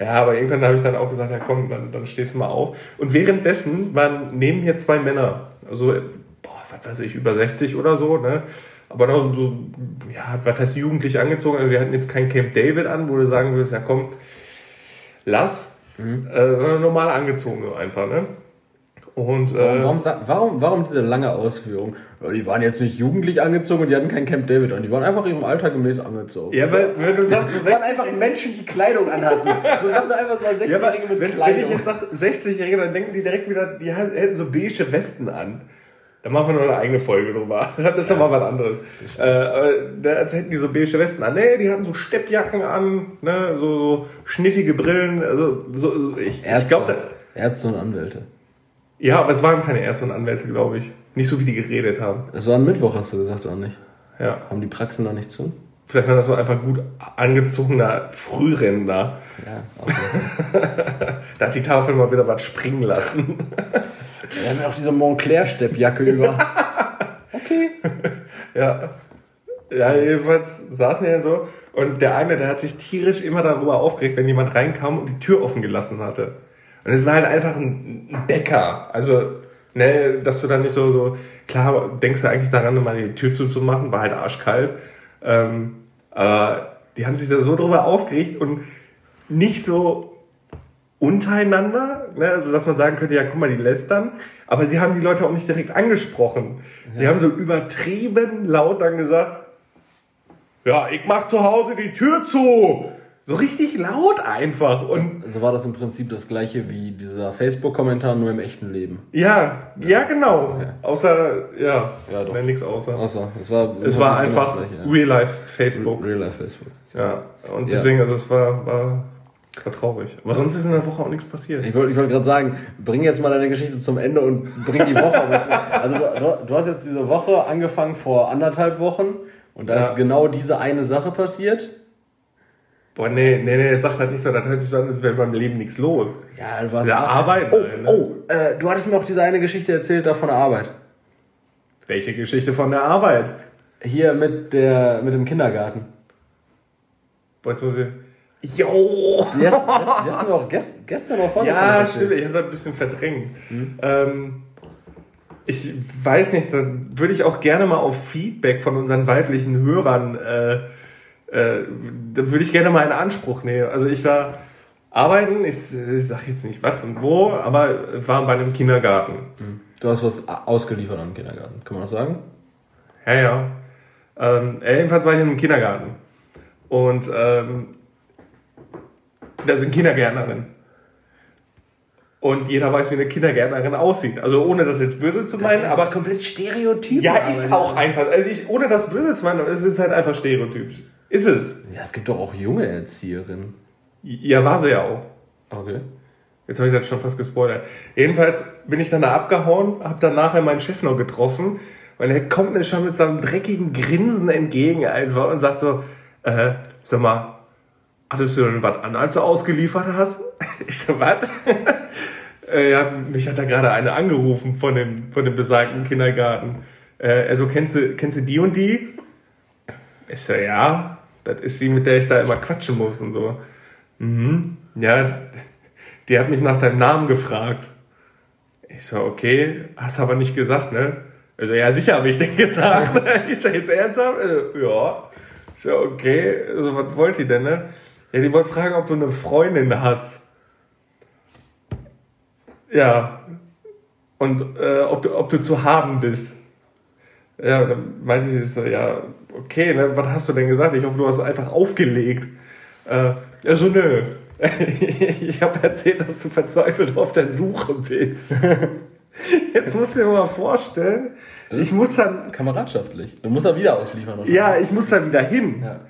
Ja, aber irgendwann habe ich dann auch gesagt, ja komm, dann, dann stehst du mal auf. Und währenddessen waren neben mir zwei Männer, also, boah, was weiß ich, über 60 oder so, ne? Aber noch so, ja, was heißt jugendlich angezogen? Also wir hatten jetzt kein Camp David an, wo du sagen würdest, ja komm, lass, mhm. äh, normal angezogen so einfach, ne? Und, äh, warum, warum, warum, warum diese lange Ausführung? Die waren jetzt nicht jugendlich angezogen und die hatten kein Camp David an. Die waren einfach ihrem Alter gemäß angezogen. Ja, weil wenn du sagst, das waren einfach Menschen, die Kleidung anhatten. So sagt einfach so 60-Jährige ja, mit wenn, Kleidung. Wenn ich jetzt sage 60-Jährige, dann denken die direkt wieder, die hätten so beige Westen an. Da machen wir noch eine eigene Folge drüber. Das ist ja, doch mal was anderes. Äh, als hätten die so beige Westen an. Nee, die hatten so Steppjacken an, ne, so, so schnittige Brillen. Also so, so ich, Ärzte, ich glaube, Ärzte und Anwälte. Ja, aber es waren keine Ärzte und Anwälte, glaube ich. Nicht so, wie die geredet haben. Es war ein Mittwoch, hast du gesagt, oder nicht? Ja. Haben die Praxen noch nicht zu? Vielleicht war das so einfach gut angezogener Frührenner. Ja, okay. da hat die Tafel mal wieder was springen lassen. Wir haben ja auch diese Montclair-Steppjacke über. okay. Ja. Ja, jedenfalls saßen wir so und der eine, der hat sich tierisch immer darüber aufgeregt, wenn jemand reinkam und die Tür offen gelassen hatte. Und es war halt einfach ein Bäcker. Also, ne, dass du dann nicht so, so, klar, denkst du eigentlich daran, mal die Tür zuzumachen, war halt arschkalt. Ähm, aber die haben sich da so drüber aufgeregt und nicht so untereinander, ne? also dass man sagen könnte, ja, guck mal, die lästern, aber sie haben die Leute auch nicht direkt angesprochen. Ja. Die haben so übertrieben laut dann gesagt, ja, ich mach zu Hause die Tür zu. So richtig laut einfach. Und so war das im Prinzip das gleiche wie dieser Facebook-Kommentar, nur im echten Leben. Ja, ja, ja genau. Okay. Außer, ja, ja doch. nichts außer. Außer, es war, es war einfach ja. Real-Life Facebook. Real-Life Facebook. Ja, und deswegen, also das war, war, war traurig. Aber sonst ist in der Woche auch nichts passiert. Ich wollte ich wollt gerade sagen, bring jetzt mal deine Geschichte zum Ende und bring die Woche. also du, du, hast jetzt diese Woche angefangen vor anderthalb Wochen und da ist genau diese eine Sache passiert. Boah, nee, nee, nee, sag halt nicht so, das hört sich so an, als wäre beim Leben nichts los. Ja, du warst. Ja, Arbeit. Oh, ne? oh äh, du hattest mir auch diese eine Geschichte erzählt da von der Arbeit. Welche Geschichte von der Arbeit? Hier mit der, mit dem Kindergarten. Boah, jetzt muss ich. Jo! Die hast, die hast, du auch gest, gestern noch vorne Ja, stimmt, ich habe das ein bisschen verdrängt. Hm? Ähm, ich weiß nicht, da würde ich auch gerne mal auf Feedback von unseren weiblichen Hörern äh, äh, da würde ich gerne mal in Anspruch nehmen. Also ich war arbeiten, ich, ich sage jetzt nicht was und wo, aber war bei einem Kindergarten. Hm. Du hast was ausgeliefert am Kindergarten, kann man das sagen? Ja, ja. Ähm, jedenfalls war ich in einem Kindergarten. Und ähm, da sind Kindergärtnerin. Und jeder weiß, wie eine Kindergärtnerin aussieht. Also ohne das jetzt böse zu meinen, das ist aber komplett stereotyp. Ja, ist auch einfach. Also ich, ohne das böse zu meinen, es ist halt einfach stereotypisch. Ist es? Ja, es gibt doch auch junge Erzieherinnen. Ja, war sie ja auch. Okay. Jetzt habe ich das schon fast gespoilert. Jedenfalls bin ich dann da abgehauen, habe dann nachher meinen Chef noch getroffen und er kommt mir schon mit seinem dreckigen Grinsen entgegen einfach und sagt so, äh, sag mal, hattest du denn was an, als du ausgeliefert hast? Ich so, was? äh, ja, mich hat da gerade eine angerufen von dem, von dem besagten Kindergarten. Äh, also, kennst du, kennst du die und die? Ich so, ja. Das ist die, mit der ich da immer quatschen muss und so. Mhm. Ja, die hat mich nach deinem Namen gefragt. Ich so, okay, hast aber nicht gesagt, ne? Also, ja, sicher habe ich den gesagt. ist er jetzt ernsthaft? Also, ja. Ich so, okay, also, was wollt ihr denn, ne? Ja, die wollte fragen, ob du eine Freundin hast. Ja. Und äh, ob, du, ob du zu haben bist. Ja, dann meinte ich so, ja, okay, ne, was hast du denn gesagt? Ich hoffe, du hast einfach aufgelegt. Äh, ja, so, nö. ich habe erzählt, dass du verzweifelt auf der Suche bist. Jetzt musst du dir mal vorstellen, ich muss dann. Kameradschaftlich. Du musst da wieder ausliefern. Oder? Ja, ich muss da wieder hin. Ja.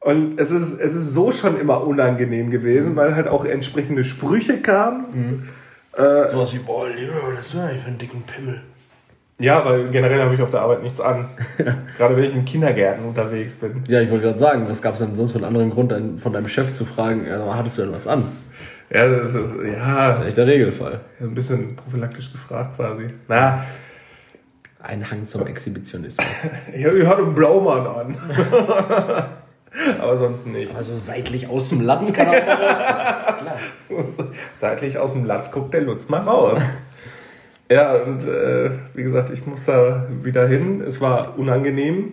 Und es ist, es ist so schon immer unangenehm gewesen, mhm. weil halt auch entsprechende Sprüche kamen. Mhm. Äh, Sowas wie, boah, Leo, was ist eigentlich für einen dicken Pimmel? Ja, weil generell habe ich auf der Arbeit nichts an. gerade wenn ich in Kindergärten unterwegs bin. Ja, ich wollte gerade sagen, was gab es denn sonst für einen anderen Grund, von deinem Chef zu fragen, also, hattest du denn was an? Ja, das ist, ja. Das ist echt der Regelfall. Ein bisschen prophylaktisch gefragt quasi. Na. Ein Hang zum Exhibitionismus. ja, ich hatte einen Blaumann an. Aber sonst nicht. Also seitlich aus dem Latz kann er. Seitlich aus dem Latz guckt der Lutz mal raus. Ja, und äh, wie gesagt, ich muss da wieder hin. Es war unangenehm.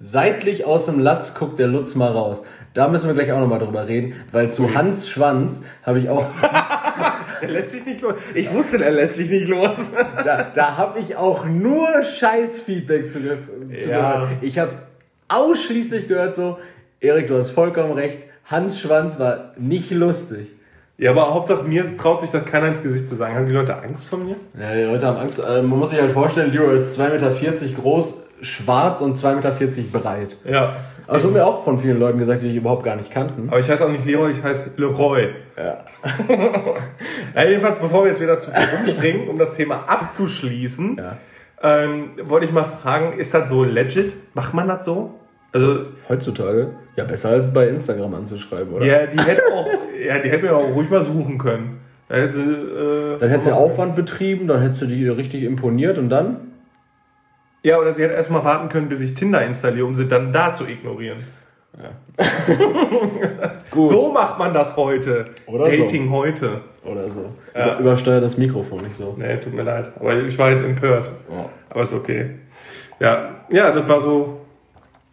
Seitlich aus dem Latz guckt der Lutz mal raus. Da müssen wir gleich auch nochmal drüber reden, weil zu Hans Schwanz habe ich auch er lässt sich nicht los. Ich wusste, er lässt sich nicht los. da da habe ich auch nur Scheiß-Feedback zu, zu ja. gehört. Ich habe ausschließlich gehört so, Erik, du hast vollkommen recht, Hans Schwanz war nicht lustig. Ja, aber Hauptsache mir traut sich das keiner ins Gesicht zu sagen. Haben die Leute Angst vor mir? Ja, die Leute haben Angst. Äh, man muss sich halt vorstellen, Leroy ist 2,40 Meter groß, schwarz und 2,40 Meter breit. Ja. Aber das wurde mir auch von vielen Leuten gesagt, die ich überhaupt gar nicht kannten. Aber ich heiße auch nicht Leroy, ich heiße Leroy. Ja. ja jedenfalls, bevor wir jetzt wieder zu viel rumspringen, um das Thema abzuschließen, ja. ähm, wollte ich mal fragen, ist das so legit? Macht man das so? Also, Heutzutage? Ja, besser als bei Instagram anzuschreiben, oder? Ja, die hätte auch, ja, die hätte mir auch ruhig mal suchen können. Da hätte sie, äh, dann hätte sie Aufwand betrieben, dann hätte sie die richtig imponiert und dann? Ja, oder sie hätte erstmal warten können, bis ich Tinder installiere, um sie dann da zu ignorieren. Ja. So macht man das heute. Oder Dating so. heute. Oder so. Ja. übersteuert das Mikrofon nicht so. Nee, tut mir leid. Aber ich war halt empört. Ja. Aber ist okay. Ja, ja, das war so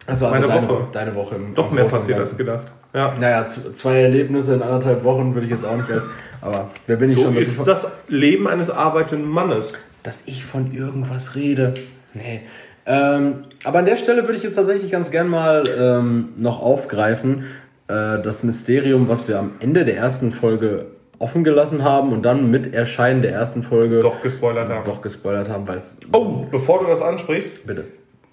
das war meine also deine, Woche. Deine Woche im Doch im mehr passiert als gedacht. Ja. Naja, zwei Erlebnisse in anderthalb Wochen würde ich jetzt auch nicht als. Aber wer bin ich so schon? ist das Leben eines arbeitenden Mannes. Dass ich von irgendwas rede. Nee. Ähm, aber an der Stelle würde ich jetzt tatsächlich ganz gern mal ähm, noch aufgreifen, äh, das Mysterium, was wir am Ende der ersten Folge offen gelassen haben und dann mit Erscheinen der ersten Folge doch gespoilert haben. Doch gespoilert haben, weil es. Oh, bevor du das ansprichst. Bitte.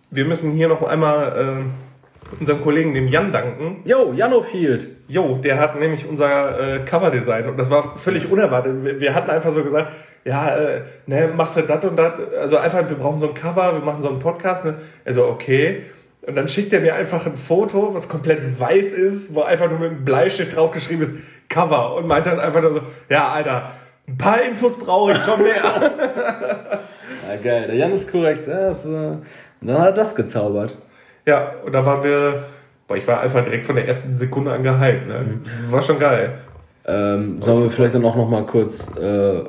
Wir müssen hier noch einmal äh, unserem Kollegen, dem Jan, danken. Jo, Janofield. Jo, der hat nämlich unser äh, Coverdesign und das war völlig unerwartet. Wir, wir hatten einfach so gesagt, ja, äh, ne, machst du das und das? Also einfach, wir brauchen so ein Cover, wir machen so einen Podcast. Ne? Also okay. Und dann schickt er mir einfach ein Foto, was komplett weiß ist, wo einfach nur mit einem Bleistift draufgeschrieben ist, Cover. Und meint dann einfach nur so, ja, Alter, ein paar Infos brauche ich schon mehr. ja, geil. Der Jan ist korrekt. Ja, ist, äh, dann hat er das gezaubert. Ja, und da waren wir, boah, ich war einfach direkt von der ersten Sekunde an gehypt. Ne? Mhm. War schon geil. Ähm, sollen wir vielleicht dann auch noch mal kurz äh,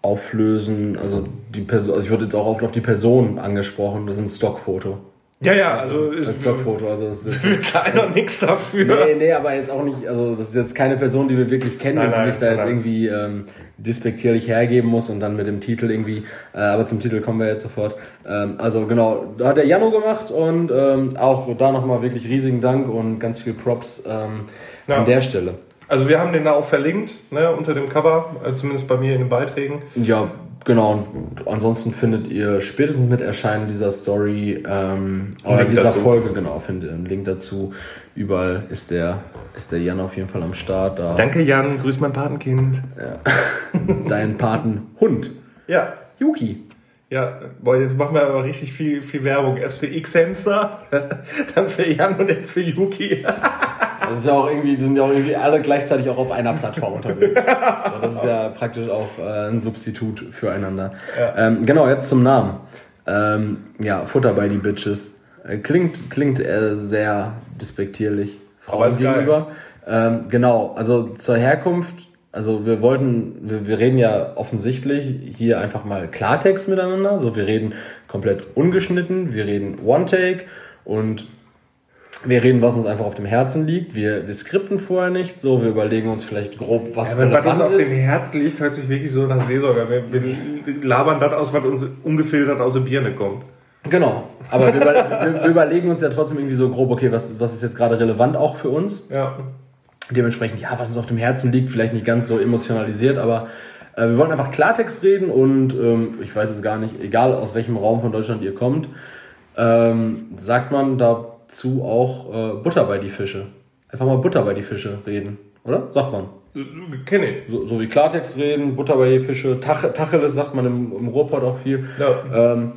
auflösen. Also die Person, also ich wurde jetzt auch oft auf die Person angesprochen, das ist ein Stockfoto. Ja, ja, also ist ein Stockfoto, also das ist nichts dafür. Nee, nee, aber jetzt auch nicht, also das ist jetzt keine Person, die wir wirklich kennen nein, und die nein, sich da nein, jetzt irgendwie ähm, despektierlich hergeben muss und dann mit dem Titel irgendwie, äh, aber zum Titel kommen wir jetzt sofort. Ähm, also genau, da hat der Jano gemacht und ähm, auch da nochmal wirklich riesigen Dank und ganz viel Props ähm, ja. an der Stelle. Also wir haben den da auch verlinkt, ne, unter dem Cover, also zumindest bei mir in den Beiträgen. Ja, genau. Und ansonsten findet ihr spätestens mit Erscheinen dieser Story ähm, oder dieser dazu. Folge, genau, findet ihr einen Link dazu. Überall ist der, ist der Jan auf jeden Fall am Start. Da. Danke Jan, grüß mein Patenkind. Ja. Dein Patenhund. Ja. Yuki. Ja, boah, jetzt machen wir aber richtig viel, viel Werbung. Erst für X-Hamster, dann für Jan und jetzt für Yuki. Das ist ja auch irgendwie, die sind ja auch irgendwie alle gleichzeitig auch auf einer Plattform unterwegs. Also das ist ja praktisch auch äh, ein Substitut füreinander. Ja. Ähm, genau, jetzt zum Namen. Ähm, ja, Futter bei die Bitches. Äh, klingt klingt äh, sehr despektierlich Frauen gegenüber. Ähm, genau, also zur Herkunft. Also wir wollten, wir, wir reden ja offensichtlich hier einfach mal Klartext miteinander. So, wir reden komplett ungeschnitten, wir reden One Take und wir reden, was uns einfach auf dem Herzen liegt. Wir, wir skripten vorher nicht, so wir überlegen uns vielleicht grob, was ja, was uns auf dem Herzen liegt, hört sich wirklich so nach Seelsorger. Wir, wir labern das aus, was uns ungefiltert aus der Birne kommt. Genau, aber wir, wir, wir, überlegen uns ja trotzdem irgendwie so grob, okay, was, was ist jetzt gerade relevant auch für uns? Ja. Dementsprechend, ja, was uns auf dem Herzen liegt, vielleicht nicht ganz so emotionalisiert, aber äh, wir wollen einfach Klartext reden und ähm, ich weiß es gar nicht, egal aus welchem Raum von Deutschland ihr kommt, ähm, sagt man da zu auch äh, Butter bei die Fische. Einfach mal Butter bei die Fische reden, oder? Sagt man. Kenne ich. So, so, wie Klartext reden, Butter bei die Fische, Tach, Tacheles sagt man im, im Ruhrpott auch viel. Ja. Ähm,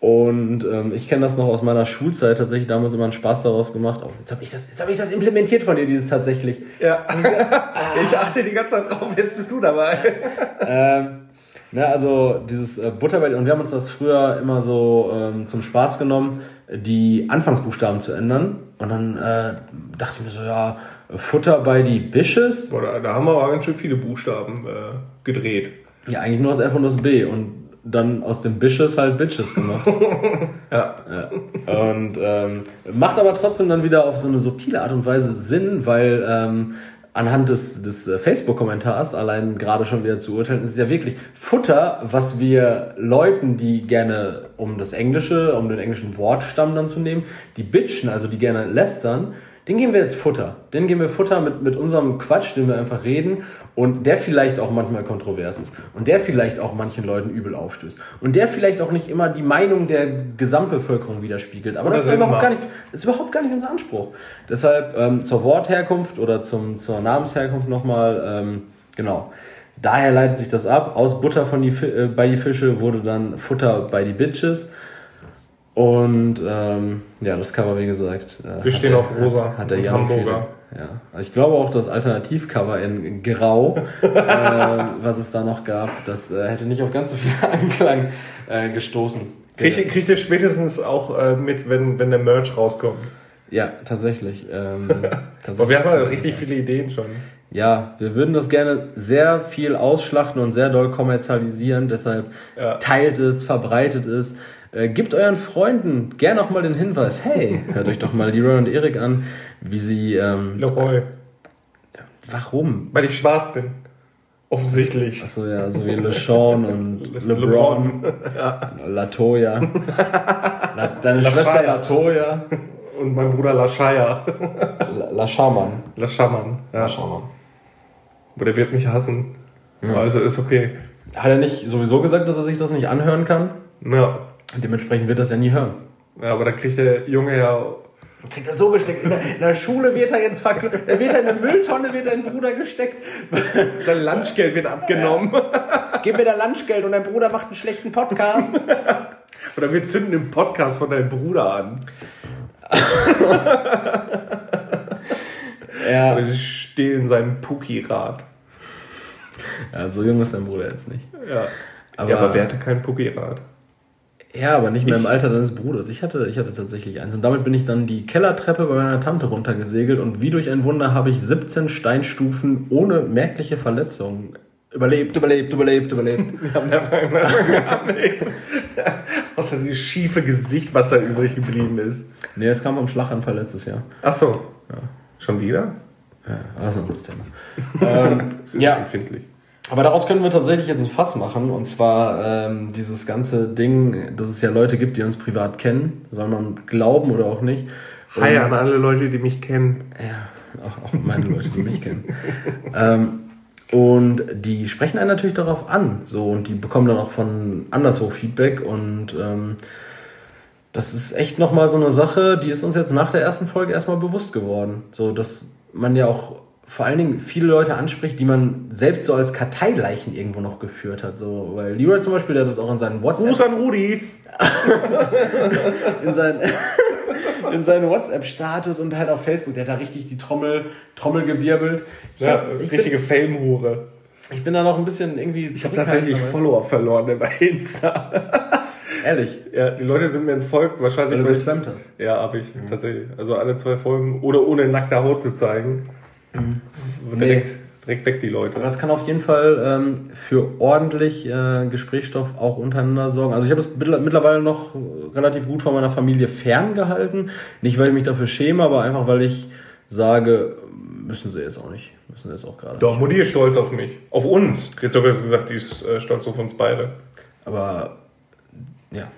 und ähm, ich kenne das noch aus meiner Schulzeit tatsächlich damals immer einen Spaß daraus gemacht. Oh, jetzt habe ich, das, hab ich das implementiert von dir, dieses tatsächlich. Ja. ich achte die ganze Zeit drauf, jetzt bist du dabei. ähm, ne, also dieses äh, Butter bei und wir haben uns das früher immer so ähm, zum Spaß genommen die Anfangsbuchstaben zu ändern. Und dann äh, dachte ich mir so, ja, Futter bei die Bishes. Boah, da, haben wir aber ganz schön viele Buchstaben äh, gedreht. Ja, eigentlich nur das F und das B. Und dann aus den Bishes halt Bitches gemacht. ja. ja. Und ähm, macht aber trotzdem dann wieder auf so eine subtile Art und Weise Sinn, weil ähm, anhand des, des äh, Facebook-Kommentars allein gerade schon wieder zu urteilen, ist ja wirklich Futter, was wir Leuten, die gerne, um das Englische, um den englischen Wortstamm dann zu nehmen, die bitchen, also die gerne lästern, den geben wir jetzt Futter. Den geben wir Futter mit, mit unserem Quatsch, den wir einfach reden und der vielleicht auch manchmal kontrovers ist und der vielleicht auch manchen Leuten übel aufstößt und der vielleicht auch nicht immer die Meinung der Gesamtbevölkerung widerspiegelt. Aber das ist überhaupt, gar nicht, ist überhaupt gar nicht unser Anspruch. Deshalb ähm, zur Wortherkunft oder zum, zur Namensherkunft nochmal, ähm, genau. Daher leitet sich das ab. Aus Butter von die, äh, bei die Fische wurde dann Futter bei die Bitches. Und ähm, ja, das Cover, wie gesagt. Äh, Wir stehen der, auf Rosa. Hat, hat der Jan Hamburger. Ja. Ich glaube auch das Alternativcover in Grau, äh, was es da noch gab, das äh, hätte nicht auf ganz so viel Anklang äh, gestoßen. Kriegt krieg ihr spätestens auch äh, mit, wenn, wenn der Merch rauskommt? Ja, tatsächlich. Ähm, tatsächlich. Aber wir haben ja richtig viele Ideen schon. Ja, wir würden das gerne sehr viel ausschlachten und sehr doll kommerzialisieren. Deshalb ja. teilt es, verbreitet es. Äh, gebt euren Freunden gerne auch mal den Hinweis, hey, hört euch doch mal Leroy und Erik an, wie sie... Ähm, Leroy. Warum? Weil ich schwarz bin. Offensichtlich. Achso, ja, so wie LeSean und LeBron. LeBron. Ja. Latoya. La, deine La Schwester Latoya. Und mein Bruder Lashaya. Laschaman. Laschaman, ja. Laschaman. Aber der wird mich hassen. Ja. Also ist okay. Hat er nicht sowieso gesagt, dass er sich das nicht anhören kann? Ja. Dementsprechend wird das ja nie hören. Ja, aber da kriegt der Junge ja. Kriegt er so gesteckt. In der, in der Schule wird er jetzt verkloppt. Da wird er in eine Mülltonne, wird dein Bruder gesteckt. Sein Lunchgeld wird abgenommen. Ja. Gib mir dein Lunchgeld und dein Bruder macht einen schlechten Podcast. Oder wir zünden den Podcast von deinem Bruder an. ja. Oder sie stehlen seinen Puki-Rad. Ja, so jung ist dein Bruder jetzt nicht. Ja. Aber, ja, aber wer hatte kein Puki-Rad? Ja, aber nicht mehr im Alter deines Bruders. Ich hatte, ich hatte tatsächlich eins. Und damit bin ich dann die Kellertreppe bei meiner Tante runtergesegelt und wie durch ein Wunder habe ich 17 Steinstufen ohne merkliche Verletzungen überlebt, überlebt, überlebt, überlebt. Wir haben gar nichts. Außer dieses schiefe Gesicht, was da übrig geblieben ist. Nee, es kam am Schlaganfall letztes Jahr. Ach so. Ja. Schon wieder? Ja, das ist ein anderes Thema. ähm, ja, empfindlich. Aber daraus können wir tatsächlich jetzt ein Fass machen. Und zwar ähm, dieses ganze Ding, dass es ja Leute gibt, die uns privat kennen. Soll man glauben oder auch nicht. Und, Hi an alle Leute, die mich kennen. Ja, auch, auch meine Leute, die mich kennen. Ähm, und die sprechen einen natürlich darauf an. So, und die bekommen dann auch von anderswo Feedback. Und ähm, das ist echt nochmal so eine Sache, die ist uns jetzt nach der ersten Folge erstmal bewusst geworden. So, dass man ja auch vor allen Dingen viele Leute anspricht, die man selbst so als Karteileichen irgendwo noch geführt hat. So, weil Leroy zum Beispiel, der hat das auch in seinen WhatsApp. Gruß an Rudi! in seinen, in seinen WhatsApp-Status und halt auf Facebook, der hat da richtig die Trommel, Trommel gewirbelt. Ich ja, hab, ich richtige Fame-Hure. Ich bin da noch ein bisschen irgendwie. Ich habe tatsächlich Follower verloren bei Insta. Ehrlich? Ja, die Leute sind mir entfolgt, wahrscheinlich. Weil du gespammt hast. Ja, habe ich, mhm. tatsächlich. Also alle zwei Folgen. Oder ohne nackte Haut zu zeigen. Mhm. Direkt, nee. direkt weg die Leute. Aber das kann auf jeden Fall ähm, für ordentlich äh, Gesprächsstoff auch untereinander sorgen. Also ich habe es mittlerweile noch relativ gut von meiner Familie ferngehalten. Nicht, weil ich mich dafür schäme, aber einfach, weil ich sage, müssen sie jetzt auch nicht. Müssen sie jetzt auch gerade. Doch, Mutti ist stolz auf mich. Auf uns. Jetzt sogar gesagt, die ist äh, stolz auf uns beide. Aber ja.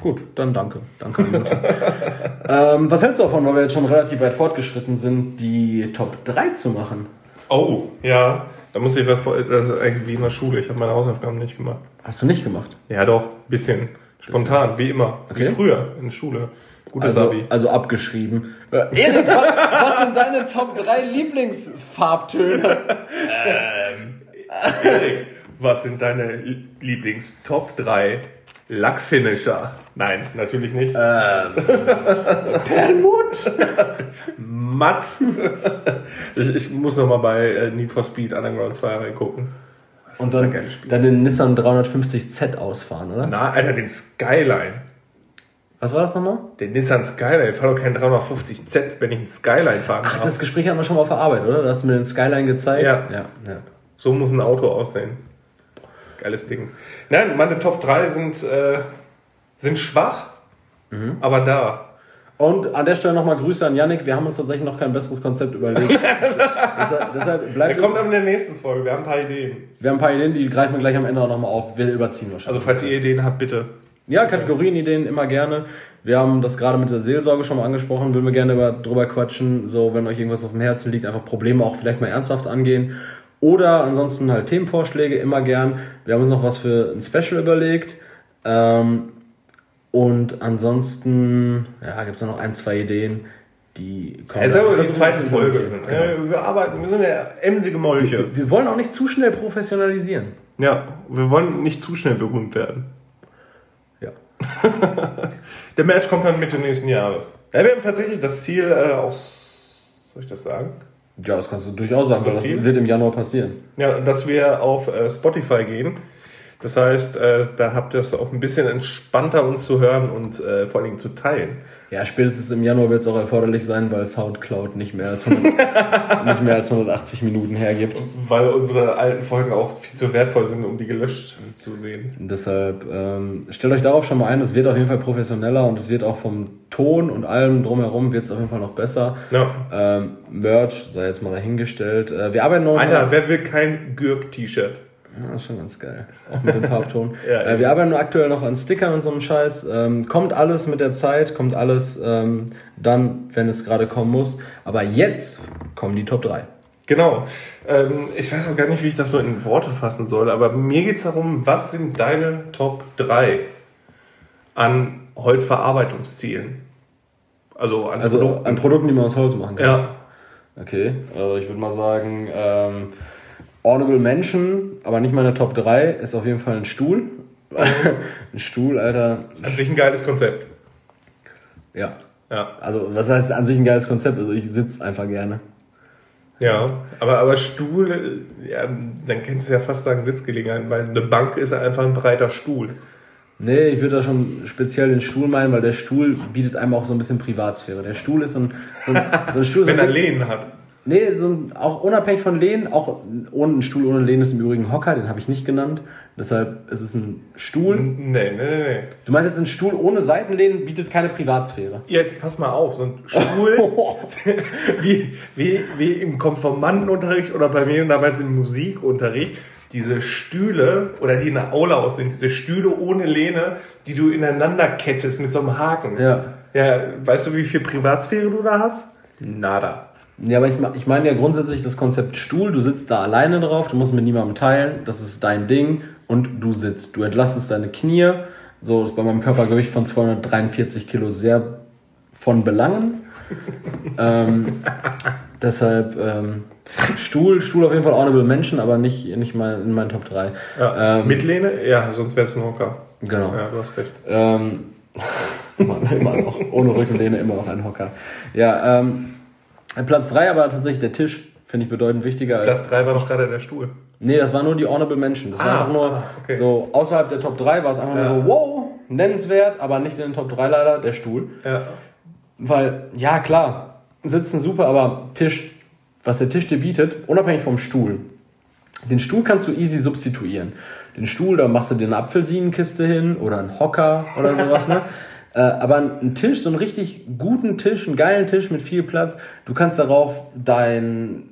Gut, dann danke. Danke. ähm, was hältst du davon, weil wir jetzt schon relativ weit fortgeschritten sind, die Top 3 zu machen? Oh, ja. Da muss ich. Das ist eigentlich wie in der Schule. Ich habe meine Hausaufgaben nicht gemacht. Hast du nicht gemacht? Ja, doch. Bisschen. Spontan, wie immer. Okay. Wie früher in der Schule. Gutes also, Abi. Also abgeschrieben. Äh, Erik, was, was sind deine Top 3 Lieblingsfarbtöne? ähm, Erik, was sind deine Lieblings-Top 3 Lackfinisher. Nein, natürlich nicht. Ähm, Perlmutt. Matt. ich, ich, muss noch mal bei äh, Need for Speed Underground 2 reingucken. Was Und dann, dann den Nissan 350Z ausfahren, oder? Na, Alter, den Skyline. Was war das nochmal? Den Nissan Skyline. Ich fahre doch keinen 350Z, wenn ich einen Skyline fahren Ach, das Gespräch haben wir schon mal auf der Arbeit, oder? Da hast du mir den Skyline gezeigt. Ja. ja, ja. So muss ein Auto aussehen. Geiles Ding. Nein, meine Top 3 sind, äh, sind schwach, mhm. aber da. Und an der Stelle nochmal Grüße an Yannick. Wir haben uns tatsächlich noch kein besseres Konzept überlegt. deshalb, deshalb bleibt. Der kommt aber in der nächsten Folge. Wir haben ein paar Ideen. Wir haben ein paar Ideen, die greifen wir gleich am Ende auch nochmal auf. Wir überziehen wahrscheinlich. Also, falls ihr Ideen habt, bitte. Ja, Kategorienideen immer gerne. Wir haben das gerade mit der Seelsorge schon mal angesprochen, würden wir gerne über, drüber quatschen. So, wenn euch irgendwas auf dem Herzen liegt, einfach Probleme auch vielleicht mal ernsthaft angehen. Oder ansonsten halt Themenvorschläge immer gern. Wir haben uns noch was für ein Special überlegt. Ähm, und ansonsten, ja, gibt es noch ein, zwei Ideen, die kommen. Ja, ist die zweite Folge. Genau. Wir arbeiten, wir sind ja emsige Molche. Wir, wir, wollen auch nicht zu schnell professionalisieren. Ja, wir wollen nicht zu schnell berühmt werden. Ja. Der Match kommt dann Mitte nächsten Jahres. Ja, wir haben tatsächlich das Ziel äh, aus, soll ich das sagen? Ja, das kannst du durchaus sagen, weil das wird im Januar passieren. Ja, dass wir auf äh, Spotify gehen das heißt, äh, da habt ihr es auch ein bisschen entspannter, uns zu hören und äh, vor allen Dingen zu teilen. Ja, spätestens im Januar wird es auch erforderlich sein, weil Soundcloud nicht mehr, als 100, nicht mehr als 180 Minuten hergibt. Weil unsere alten Folgen auch viel zu wertvoll sind, um die gelöscht zu sehen. Und deshalb ähm, stellt euch darauf schon mal ein, es wird auf jeden Fall professioneller und es wird auch vom Ton und allem drumherum wird es auf jeden Fall noch besser. Ja. Ähm, Merch sei jetzt mal dahingestellt. Äh, wir arbeiten noch. Alter, wer will kein Gürk-T-Shirt? Ja, ist schon ganz geil. Auch mit dem Farbton. ja, äh, wir arbeiten aktuell noch an Stickern und so einem Scheiß. Ähm, kommt alles mit der Zeit, kommt alles ähm, dann, wenn es gerade kommen muss. Aber jetzt kommen die Top 3. Genau. Ähm, ich weiß auch gar nicht, wie ich das so in Worte fassen soll, aber mir geht es darum, was sind deine Top 3 an Holzverarbeitungszielen? Also an, also Produkten. an Produkten, die man aus Holz machen kann. Ja. Okay, also ich würde mal sagen, ähm, Audible Menschen, aber nicht meine Top 3, ist auf jeden Fall ein Stuhl. ein Stuhl, Alter. An sich ein geiles Konzept. Ja. Ja. Also, was heißt an sich ein geiles Konzept? Also, ich sitze einfach gerne. Ja, aber, aber Stuhl, ja, dann kennst du ja fast sagen Sitzgelegenheit, weil eine Bank ist einfach ein breiter Stuhl. Nee, ich würde da schon speziell den Stuhl meinen, weil der Stuhl bietet einem auch so ein bisschen Privatsphäre. Der Stuhl ist so ein, so ein, so ein Stuhl. Wenn so er Lehnen hat. Nee, so ein, auch unabhängig von Lehnen, auch ohne einen Stuhl ohne Lehnen ist im Übrigen Hocker, den habe ich nicht genannt. Deshalb ist es ein Stuhl. Nee, nee, nee, nee. Du meinst jetzt ein Stuhl ohne Seitenlehnen bietet keine Privatsphäre. Jetzt pass mal auf, so ein Stuhl wie, wie, wie im Konformantenunterricht oder bei mir damals im Musikunterricht, diese Stühle oder die in der Aula aussehen, diese Stühle ohne Lehne, die du ineinander kettest mit so einem Haken. Ja. Ja, weißt du, wie viel Privatsphäre du da hast? Nada. Ja, aber ich, ich meine ja grundsätzlich das Konzept Stuhl, du sitzt da alleine drauf, du musst mit niemandem teilen, das ist dein Ding und du sitzt. Du entlastest deine Knie, so ist bei meinem Körpergewicht von 243 Kilo sehr von Belangen. ähm, deshalb ähm, Stuhl, Stuhl auf jeden Fall honorable Menschen, aber nicht, nicht mal in meinen Top 3. Ja, ähm, mit Lehne? Ja, sonst wäre es ein Hocker. Genau. Ja, du hast recht. Ähm, immer, immer noch, ohne Rückenlehne immer noch ein Hocker. Ja, ähm, Platz 3 aber tatsächlich der Tisch, finde ich bedeutend wichtiger. Platz 3 war doch gerade der Stuhl. Nee, das war nur die Honorable Mention. Das ah, war einfach nur okay. so außerhalb der Top 3 war es einfach ja. nur so, wow, nennenswert, aber nicht in den Top 3 leider, der Stuhl. Ja. Weil, ja klar, sitzen super, aber Tisch, was der Tisch dir bietet, unabhängig vom Stuhl. Den Stuhl kannst du easy substituieren. Den Stuhl, da machst du dir eine Apfelsinenkiste hin oder einen Hocker oder sowas, ne? Äh, aber ein Tisch, so einen richtig guten Tisch, einen geilen Tisch mit viel Platz, du kannst darauf dein,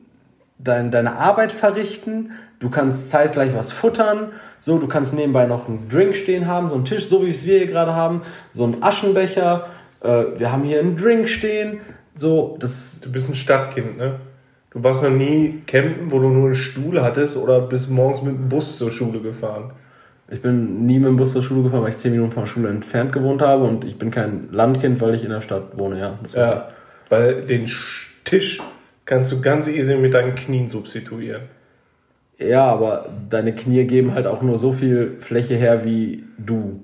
dein, deine Arbeit verrichten, du kannst zeitgleich was futtern, so, du kannst nebenbei noch einen Drink stehen haben, so einen Tisch, so wie es wir hier gerade haben, so einen Aschenbecher, äh, wir haben hier einen Drink stehen, so, das... Du bist ein Stadtkind, ne? Du warst noch nie campen, wo du nur einen Stuhl hattest oder bist morgens mit dem Bus zur Schule gefahren. Ich bin nie mit dem Bus zur Schule gefahren, weil ich zehn Minuten von der Schule entfernt gewohnt habe und ich bin kein Landkind, weil ich in der Stadt wohne, ja. ja, weil den Tisch kannst du ganz easy mit deinen Knien substituieren. Ja, aber deine Knie geben halt auch nur so viel Fläche her wie du.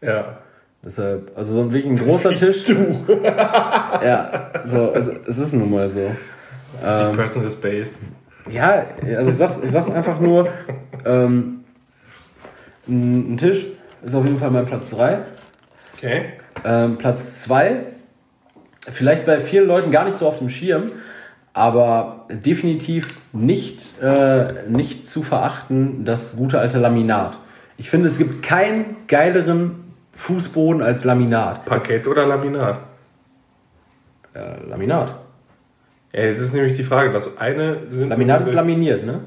Ja. Deshalb, also so ein wirklich ein großer Tisch. Du. ja, so, es, es ist nun mal so. Die ähm, Personal Space. Ja, also ich sag's, ich sag's einfach nur, ähm, ein Tisch ist auf jeden Fall mein Platz 3. Okay. Ähm, Platz 2, vielleicht bei vielen Leuten gar nicht so auf dem Schirm, aber definitiv nicht, äh, nicht zu verachten, das gute alte Laminat. Ich finde, es gibt keinen geileren Fußboden als Laminat. Parkett oder Laminat? Ja, Laminat. Ja, jetzt ist nämlich die Frage, das eine sind. Laminat ist laminiert, ne?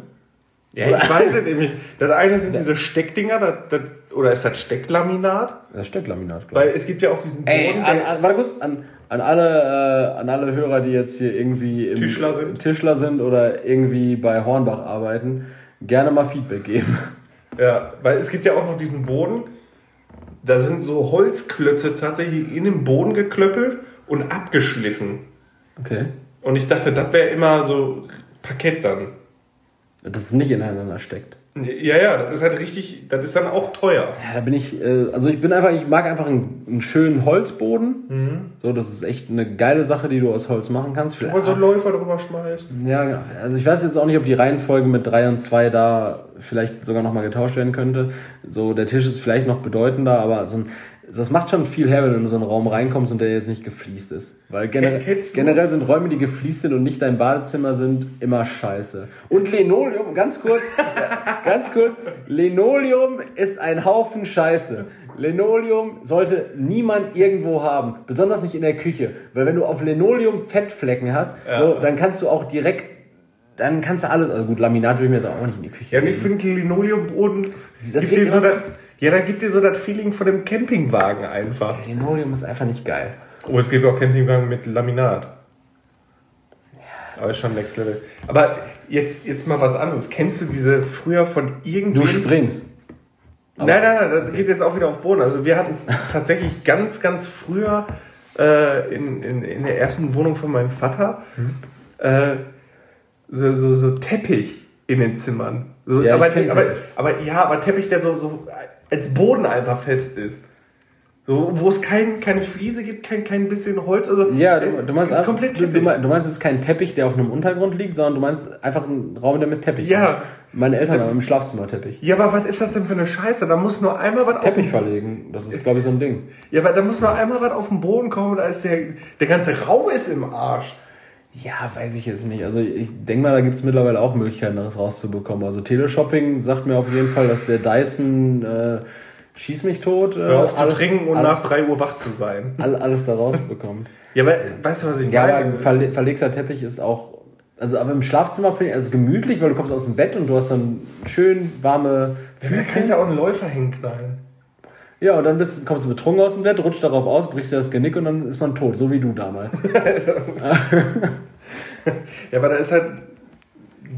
Ja, ich weiß es nämlich. Das eine sind diese Steckdinger, das, das, oder ist das Stecklaminat? Das Stecklaminat, glaube ich. Weil es gibt ja auch diesen Boden. Ey, an, an, warte kurz, an, an, alle, äh, an alle Hörer, die jetzt hier irgendwie im Tischler sind. Tischler sind oder irgendwie bei Hornbach arbeiten, gerne mal Feedback geben. Ja, weil es gibt ja auch noch diesen Boden, da sind so Holzklötze tatsächlich in den Boden geklöppelt und abgeschliffen. Okay. Und ich dachte, das wäre immer so Parkett dann. Dass es nicht ineinander steckt. Ja, ja, das ist halt richtig, das ist dann auch teuer. Ja, da bin ich, äh, also ich bin einfach, ich mag einfach einen, einen schönen Holzboden. Mhm. So, das ist echt eine geile Sache, die du aus Holz machen kannst. Vielleicht, Wo man so Läufer drüber schmeißt. Ja, also ich weiß jetzt auch nicht, ob die Reihenfolge mit 3 und 2 da vielleicht sogar nochmal getauscht werden könnte. So, der Tisch ist vielleicht noch bedeutender, aber so ein, das macht schon viel her, wenn du in so einen Raum reinkommst und der jetzt nicht gefliest ist. Weil generell, generell sind Räume, die gefliest sind und nicht dein Badezimmer sind, immer scheiße. Und Linoleum, ganz kurz, ganz kurz, Linoleum ist ein Haufen Scheiße. Linoleum sollte niemand irgendwo haben, besonders nicht in der Küche. Weil wenn du auf Linoleum Fettflecken hast, ja. so, dann kannst du auch direkt dann kannst du alles, also gut, Laminat will ich mir jetzt auch nicht in die Küche. Ja, ich finde Linoleumboden, das gibt dir so ja, da gibt dir so das Feeling von dem Campingwagen einfach. Linoleum ist einfach nicht geil. Oh, es gibt auch Campingwagen mit Laminat. Ja. Aber ist schon Next Level. Aber jetzt, jetzt mal was anderes. Kennst du diese früher von irgendwie. Du springst. Aber nein, nein, nein, das geht jetzt auch wieder auf Boden. Also wir hatten es tatsächlich ganz, ganz früher äh, in, in, in der ersten Wohnung von meinem Vater mhm. äh, so, so, so Teppich in den Zimmern. So, ja, aber, aber, aber, ja, aber Teppich, der so, so als Boden einfach fest ist. So, wo es kein, keine Fliese gibt, kein, kein bisschen Holz. Also, ja, du, du meinst, komplett du, du, meinst jetzt keinen Teppich, der auf einem Untergrund liegt, sondern du meinst einfach einen Raum, der mit Teppich Ja. Hat. Meine Eltern haben im Schlafzimmer Teppich. Ja, aber was ist das denn für eine Scheiße? Da muss nur einmal was Teppich auf verlegen. Das ist, glaube ich, so ein Ding. Ja, aber da muss nur einmal was auf den Boden kommen, da ist der, der ganze Raum ist im Arsch. Ja, weiß ich jetzt nicht. Also ich denke mal, da gibt es mittlerweile auch Möglichkeiten, das rauszubekommen. Also Teleshopping sagt mir auf jeden Fall, dass der Dyson äh, Schieß mich tot. Äh, Hör auf alles, zu trinken und alles, nach 3 Uhr wach zu sein. Alles da rausbekommt. ja, aber weißt du, was ich ja, meine? Ja, verle verlegter Teppich ist auch. Also, aber im Schlafzimmer finde ich es also gemütlich, weil du kommst aus dem Bett und du hast dann schön warme Füße. Ja, da kannst ja auch einen Läufer hinknallen. Ja, und dann bist, kommst du betrunken aus dem Bett, rutscht darauf aus, brichst dir das Genick und dann ist man tot, so wie du damals. ja, aber da ist halt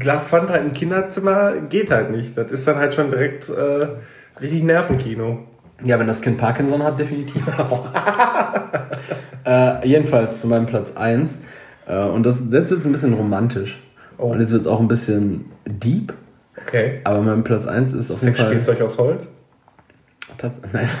Glas Fanta im Kinderzimmer geht halt nicht. Das ist dann halt schon direkt äh, richtig Nervenkino. Ja, wenn das Kind Parkinson hat, definitiv. äh, jedenfalls zu meinem Platz 1. Äh, und das, jetzt wird es ein bisschen romantisch. Oh. Und jetzt wird es auch ein bisschen deep. Okay. Aber mein Platz 1 ist auf jeden Fall. Spielzeug aus Holz? Nein.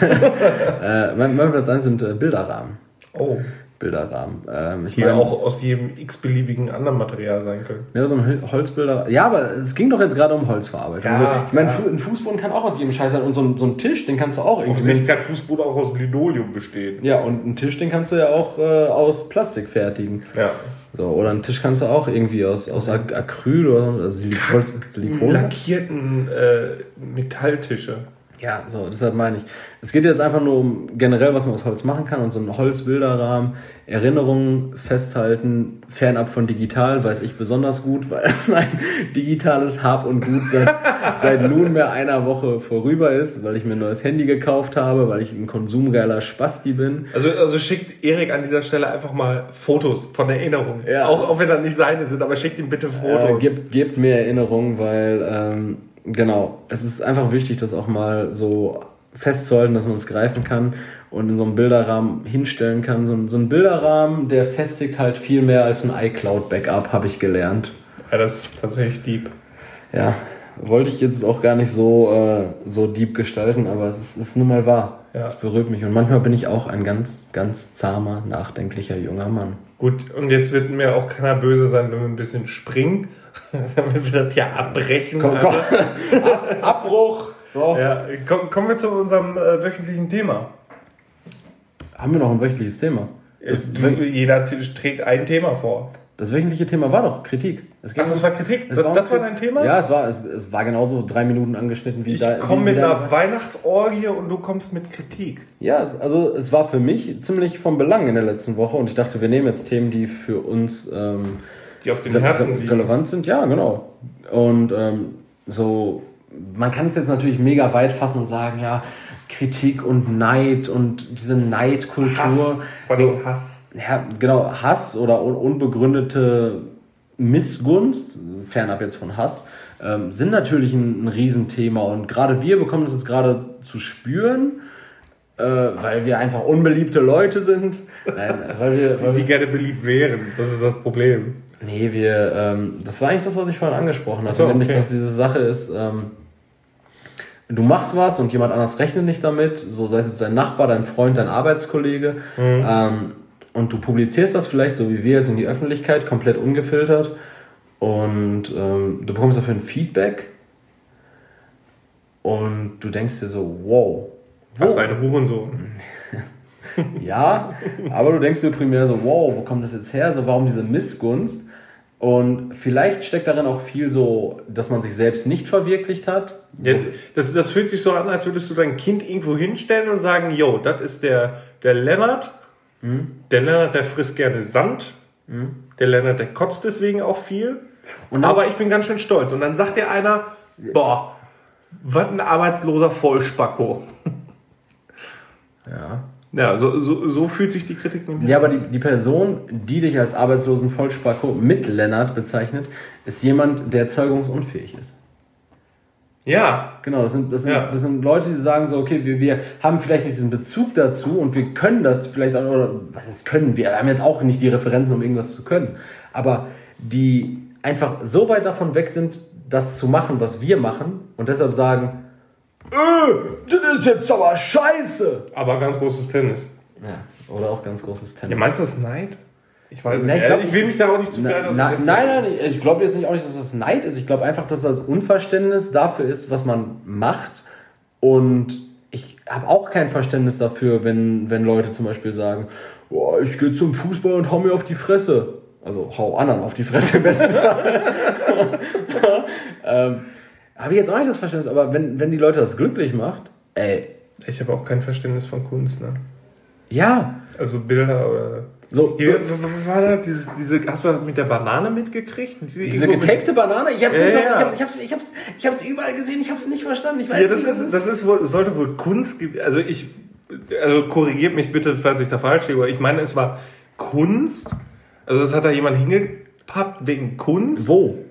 äh, mein, mein, Platz 1 sind äh, Bilderrahmen. Oh. Bilderrahmen. Ähm, ich die mein, auch aus jedem x-beliebigen anderen Material sein können. Ja, so ein Holzbilder. Ja, aber es ging doch jetzt gerade um Holzverarbeitung. Ja, also, ich meine, ja. ein Fußboden kann auch aus jedem Scheiß sein und so ein, so ein Tisch, den kannst du auch irgendwie. Offensichtlich kann Fußboden auch aus Linoleum bestehen. Ja, und ein Tisch, den kannst du ja auch äh, aus Plastik fertigen. Ja. So, oder einen Tisch kannst du auch irgendwie aus, aus Acryl oder also Silikon. Silikon lackierten äh, Metalltische. Ja, so, deshalb meine ich. Es geht jetzt einfach nur um generell, was man aus Holz machen kann und so ein Holzbilderrahmen, Erinnerungen festhalten, fernab von digital, weiß ich besonders gut, weil mein digitales Hab und Gut seit, seit nunmehr einer Woche vorüber ist, weil ich mir ein neues Handy gekauft habe, weil ich ein konsumgeiler Spasti bin. Also, also schickt Erik an dieser Stelle einfach mal Fotos von Erinnerungen. Ja. Auch, auch wenn das nicht seine sind, aber schickt ihm bitte Fotos. Äh, gebt, gebt mir Erinnerungen, weil ähm, Genau. Es ist einfach wichtig, das auch mal so festzuhalten, dass man es greifen kann und in so einem Bilderrahmen hinstellen kann. So ein, so ein Bilderrahmen, der festigt halt viel mehr als ein iCloud-Backup, habe ich gelernt. Ja, das ist tatsächlich deep. Ja, wollte ich jetzt auch gar nicht so, äh, so deep gestalten, aber es ist, ist nun mal wahr. Ja. Es berührt mich. Und manchmal bin ich auch ein ganz, ganz zahmer, nachdenklicher junger Mann. Gut, und jetzt wird mir auch keiner böse sein, wenn wir ein bisschen springen damit wir das ja abbrechen. Komm, komm. Ab, Abbruch. So. Ja, komm, kommen wir zu unserem äh, wöchentlichen Thema. Haben wir noch ein wöchentliches Thema? Es, du, jeder trägt ein Thema vor. Das wöchentliche Thema war doch Kritik. Es Ach, das war Kritik? Das, war, das war dein Thema? Ja, es war, es, es war genauso drei Minuten angeschnitten wie ich komme mit einer Weihnachtsorgie und du kommst mit Kritik. Ja, also es war für mich ziemlich vom Belang in der letzten Woche und ich dachte, wir nehmen jetzt Themen, die für uns ähm, die auf den Herzen liegen. relevant sind. Ja, genau. Und ähm, so, man kann es jetzt natürlich mega weit fassen und sagen, ja, Kritik und Neid und diese Neidkultur. Hass, vor allem so, Hass ja, genau, Hass oder unbegründete Missgunst, fernab jetzt von Hass, ähm, sind natürlich ein, ein Riesenthema und gerade wir bekommen das jetzt gerade zu spüren, äh, weil wir einfach unbeliebte Leute sind. Nein, weil wir, weil die, die gerne beliebt wären, das ist das Problem. Nee, wir, ähm, das war eigentlich das, was ich vorhin angesprochen habe, so, nämlich, okay. dass diese Sache ist, ähm, du machst was und jemand anders rechnet nicht damit, so sei es jetzt dein Nachbar, dein Freund, dein Arbeitskollege, mhm. ähm, und du publizierst das vielleicht, so wie wir jetzt in die Öffentlichkeit, komplett ungefiltert und ähm, du bekommst dafür ein Feedback und du denkst dir so, wow. Was ein Hurensohn. ja, aber du denkst dir primär so, wow, wo kommt das jetzt her? So, warum diese Missgunst? Und vielleicht steckt darin auch viel so, dass man sich selbst nicht verwirklicht hat. Ja, das, das fühlt sich so an, als würdest du dein Kind irgendwo hinstellen und sagen, yo, das ist der, der Lennart Mhm. Der Lennart, der frisst gerne Sand. Mhm. Der Lennart, der kotzt deswegen auch viel. Aber ich bin ganz schön stolz. Und dann sagt dir einer, boah, was ein arbeitsloser Vollspacko. Ja. Ja, so, so, so fühlt sich die Kritik nämlich Ja, aber die, die Person, die dich als arbeitslosen Vollspacko mit Lennart bezeichnet, ist jemand, der zeugungsunfähig ist. Ja. Genau, das sind, das sind, ja. das sind Leute, die sagen so, okay, wir, wir haben vielleicht nicht diesen Bezug dazu und wir können das vielleicht auch, oder was ist können wir? haben jetzt auch nicht die Referenzen, um irgendwas zu können. Aber die einfach so weit davon weg sind, das zu machen, was wir machen und deshalb sagen, äh, das ist jetzt aber scheiße. Aber ganz großes Tennis. Ja, oder auch ganz großes Tennis. Ja, meinst du das Neid? Ich weiß nicht. Ich, glaub, ich will mich da auch nicht zu viel na, na, Nein, nein, ich glaube jetzt nicht auch nicht, dass das Neid ist. Ich glaube einfach, dass das Unverständnis dafür ist, was man macht. Und ich habe auch kein Verständnis dafür, wenn, wenn Leute zum Beispiel sagen, oh, ich gehe zum Fußball und hau mir auf die Fresse. Also hau anderen auf die Fresse im besten Fall. ähm, habe ich jetzt auch nicht das Verständnis, aber wenn, wenn die Leute das glücklich macht, ey. Ich habe auch kein Verständnis von Kunst, ne? Ja. Also Bilder oder so, Hier, war da dieses, diese, hast du das mit der Banane mitgekriegt? Diese, diese getapte Banane? Ich hab's, ja, ja. ich, hab's, ich, hab's, ich, hab's, ich hab's überall gesehen, ich hab's nicht verstanden. Ich weiß ja, das, nicht, ist, das ist wohl, sollte wohl Kunst, also ich, also korrigiert mich bitte, falls ich da falsch liege, aber ich meine, es war Kunst, also das hat da jemand hingepappt wegen Kunst. Wo?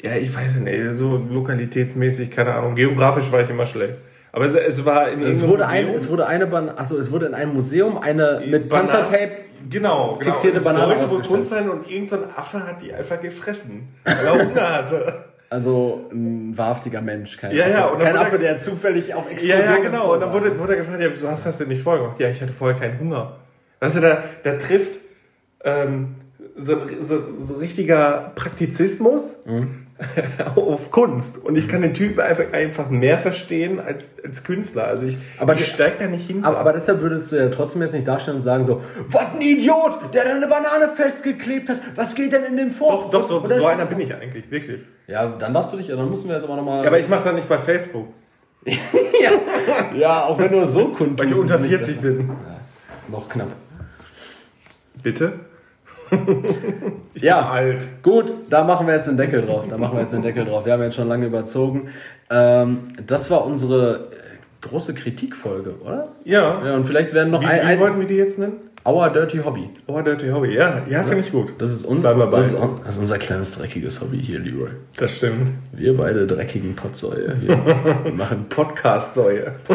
Ja, ich weiß nicht, so lokalitätsmäßig, keine Ahnung, geografisch war ich immer schlecht. Aber es, es war in es wurde, ein, es wurde eine Ban also es wurde in einem Museum eine mit Panzertape genau, genau. fixierte genau. Banane sollte wohl Kunst sein und irgendein Affe hat die einfach gefressen, weil er Hunger hatte. Also ein wahrhaftiger Mensch, kein, ja, Affe, ja, kein Affe, der zufällig auf Explosion Ja, ja, genau. Und dann wurde, wurde er gefragt, ja, wieso hast du das denn nicht vorher gemacht? Ja, ich hatte vorher keinen Hunger. Weißt du, da, da trifft ähm, so, so, so richtiger Praktizismus. Mhm. auf Kunst. Und ich kann den Typen einfach, einfach mehr verstehen als, als Künstler. Also ich, aber ich steig da nicht hin. Aber, aber deshalb würdest du ja trotzdem jetzt nicht darstellen und sagen so, was ein Idiot, der da eine Banane festgeklebt hat. Was geht denn in dem vor? Doch, doch, so, so einer bin ich eigentlich, wirklich. Ja, dann darfst du dich, dann müssen wir jetzt aber nochmal. Ja, aber ich mache das nicht bei Facebook. ja. ja, auch wenn du so kundtust. Weil ich unter 40 bin. Ja, noch knapp. Bitte? ja, alt. Gut, da machen wir jetzt den Deckel drauf. Da machen wir jetzt den Deckel drauf. Wir haben jetzt schon lange überzogen. Ähm, das war unsere äh, große Kritikfolge, oder? Ja. Ja, und vielleicht werden noch wie, ein. Wie wollten wir die jetzt nennen? Our Dirty Hobby. Our Dirty Hobby, ja, ja, finde ich gut. Das ist, unser, das, ist, das ist unser kleines dreckiges Hobby hier, Leroy. Das stimmt. Wir beide dreckigen Potsäue. Wir machen Podcast-Säue.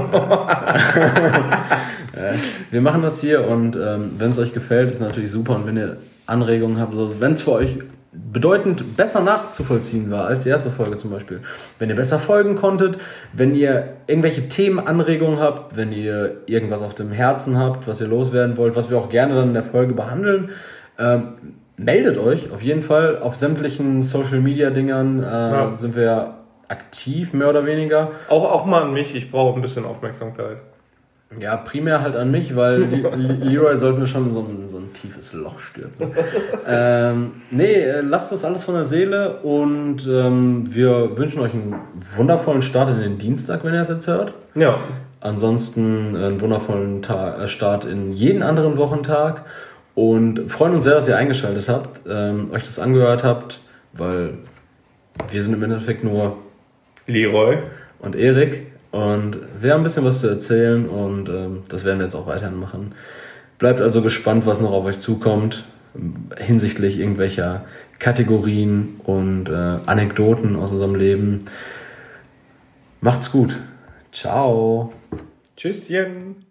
wir machen das hier und ähm, wenn es euch gefällt, ist natürlich super. Und wenn ihr Anregungen habt, also wenn es für euch bedeutend besser nachzuvollziehen war als die erste Folge zum Beispiel. Wenn ihr besser folgen konntet, wenn ihr irgendwelche Themenanregungen habt, wenn ihr irgendwas auf dem Herzen habt, was ihr loswerden wollt, was wir auch gerne dann in der Folge behandeln, ähm, meldet euch auf jeden Fall. Auf sämtlichen Social Media Dingern äh, ja. sind wir aktiv, mehr oder weniger. Auch, auch mal an mich, ich brauche ein bisschen Aufmerksamkeit. Ja, primär halt an mich, weil Leroy sollte mir schon so ein, so ein tiefes Loch stürzen. ähm, nee, äh, lasst das alles von der Seele und ähm, wir wünschen euch einen wundervollen Start in den Dienstag, wenn ihr es jetzt hört. Ja. Ansonsten einen wundervollen Tag, äh, Start in jeden anderen Wochentag und freuen uns sehr, dass ihr eingeschaltet habt, ähm, euch das angehört habt, weil wir sind im Endeffekt nur Leroy und Erik. Und wir haben ein bisschen was zu erzählen und ähm, das werden wir jetzt auch weiterhin machen. Bleibt also gespannt, was noch auf euch zukommt hinsichtlich irgendwelcher Kategorien und äh, Anekdoten aus unserem Leben. Macht's gut. Ciao. Tschüsschen.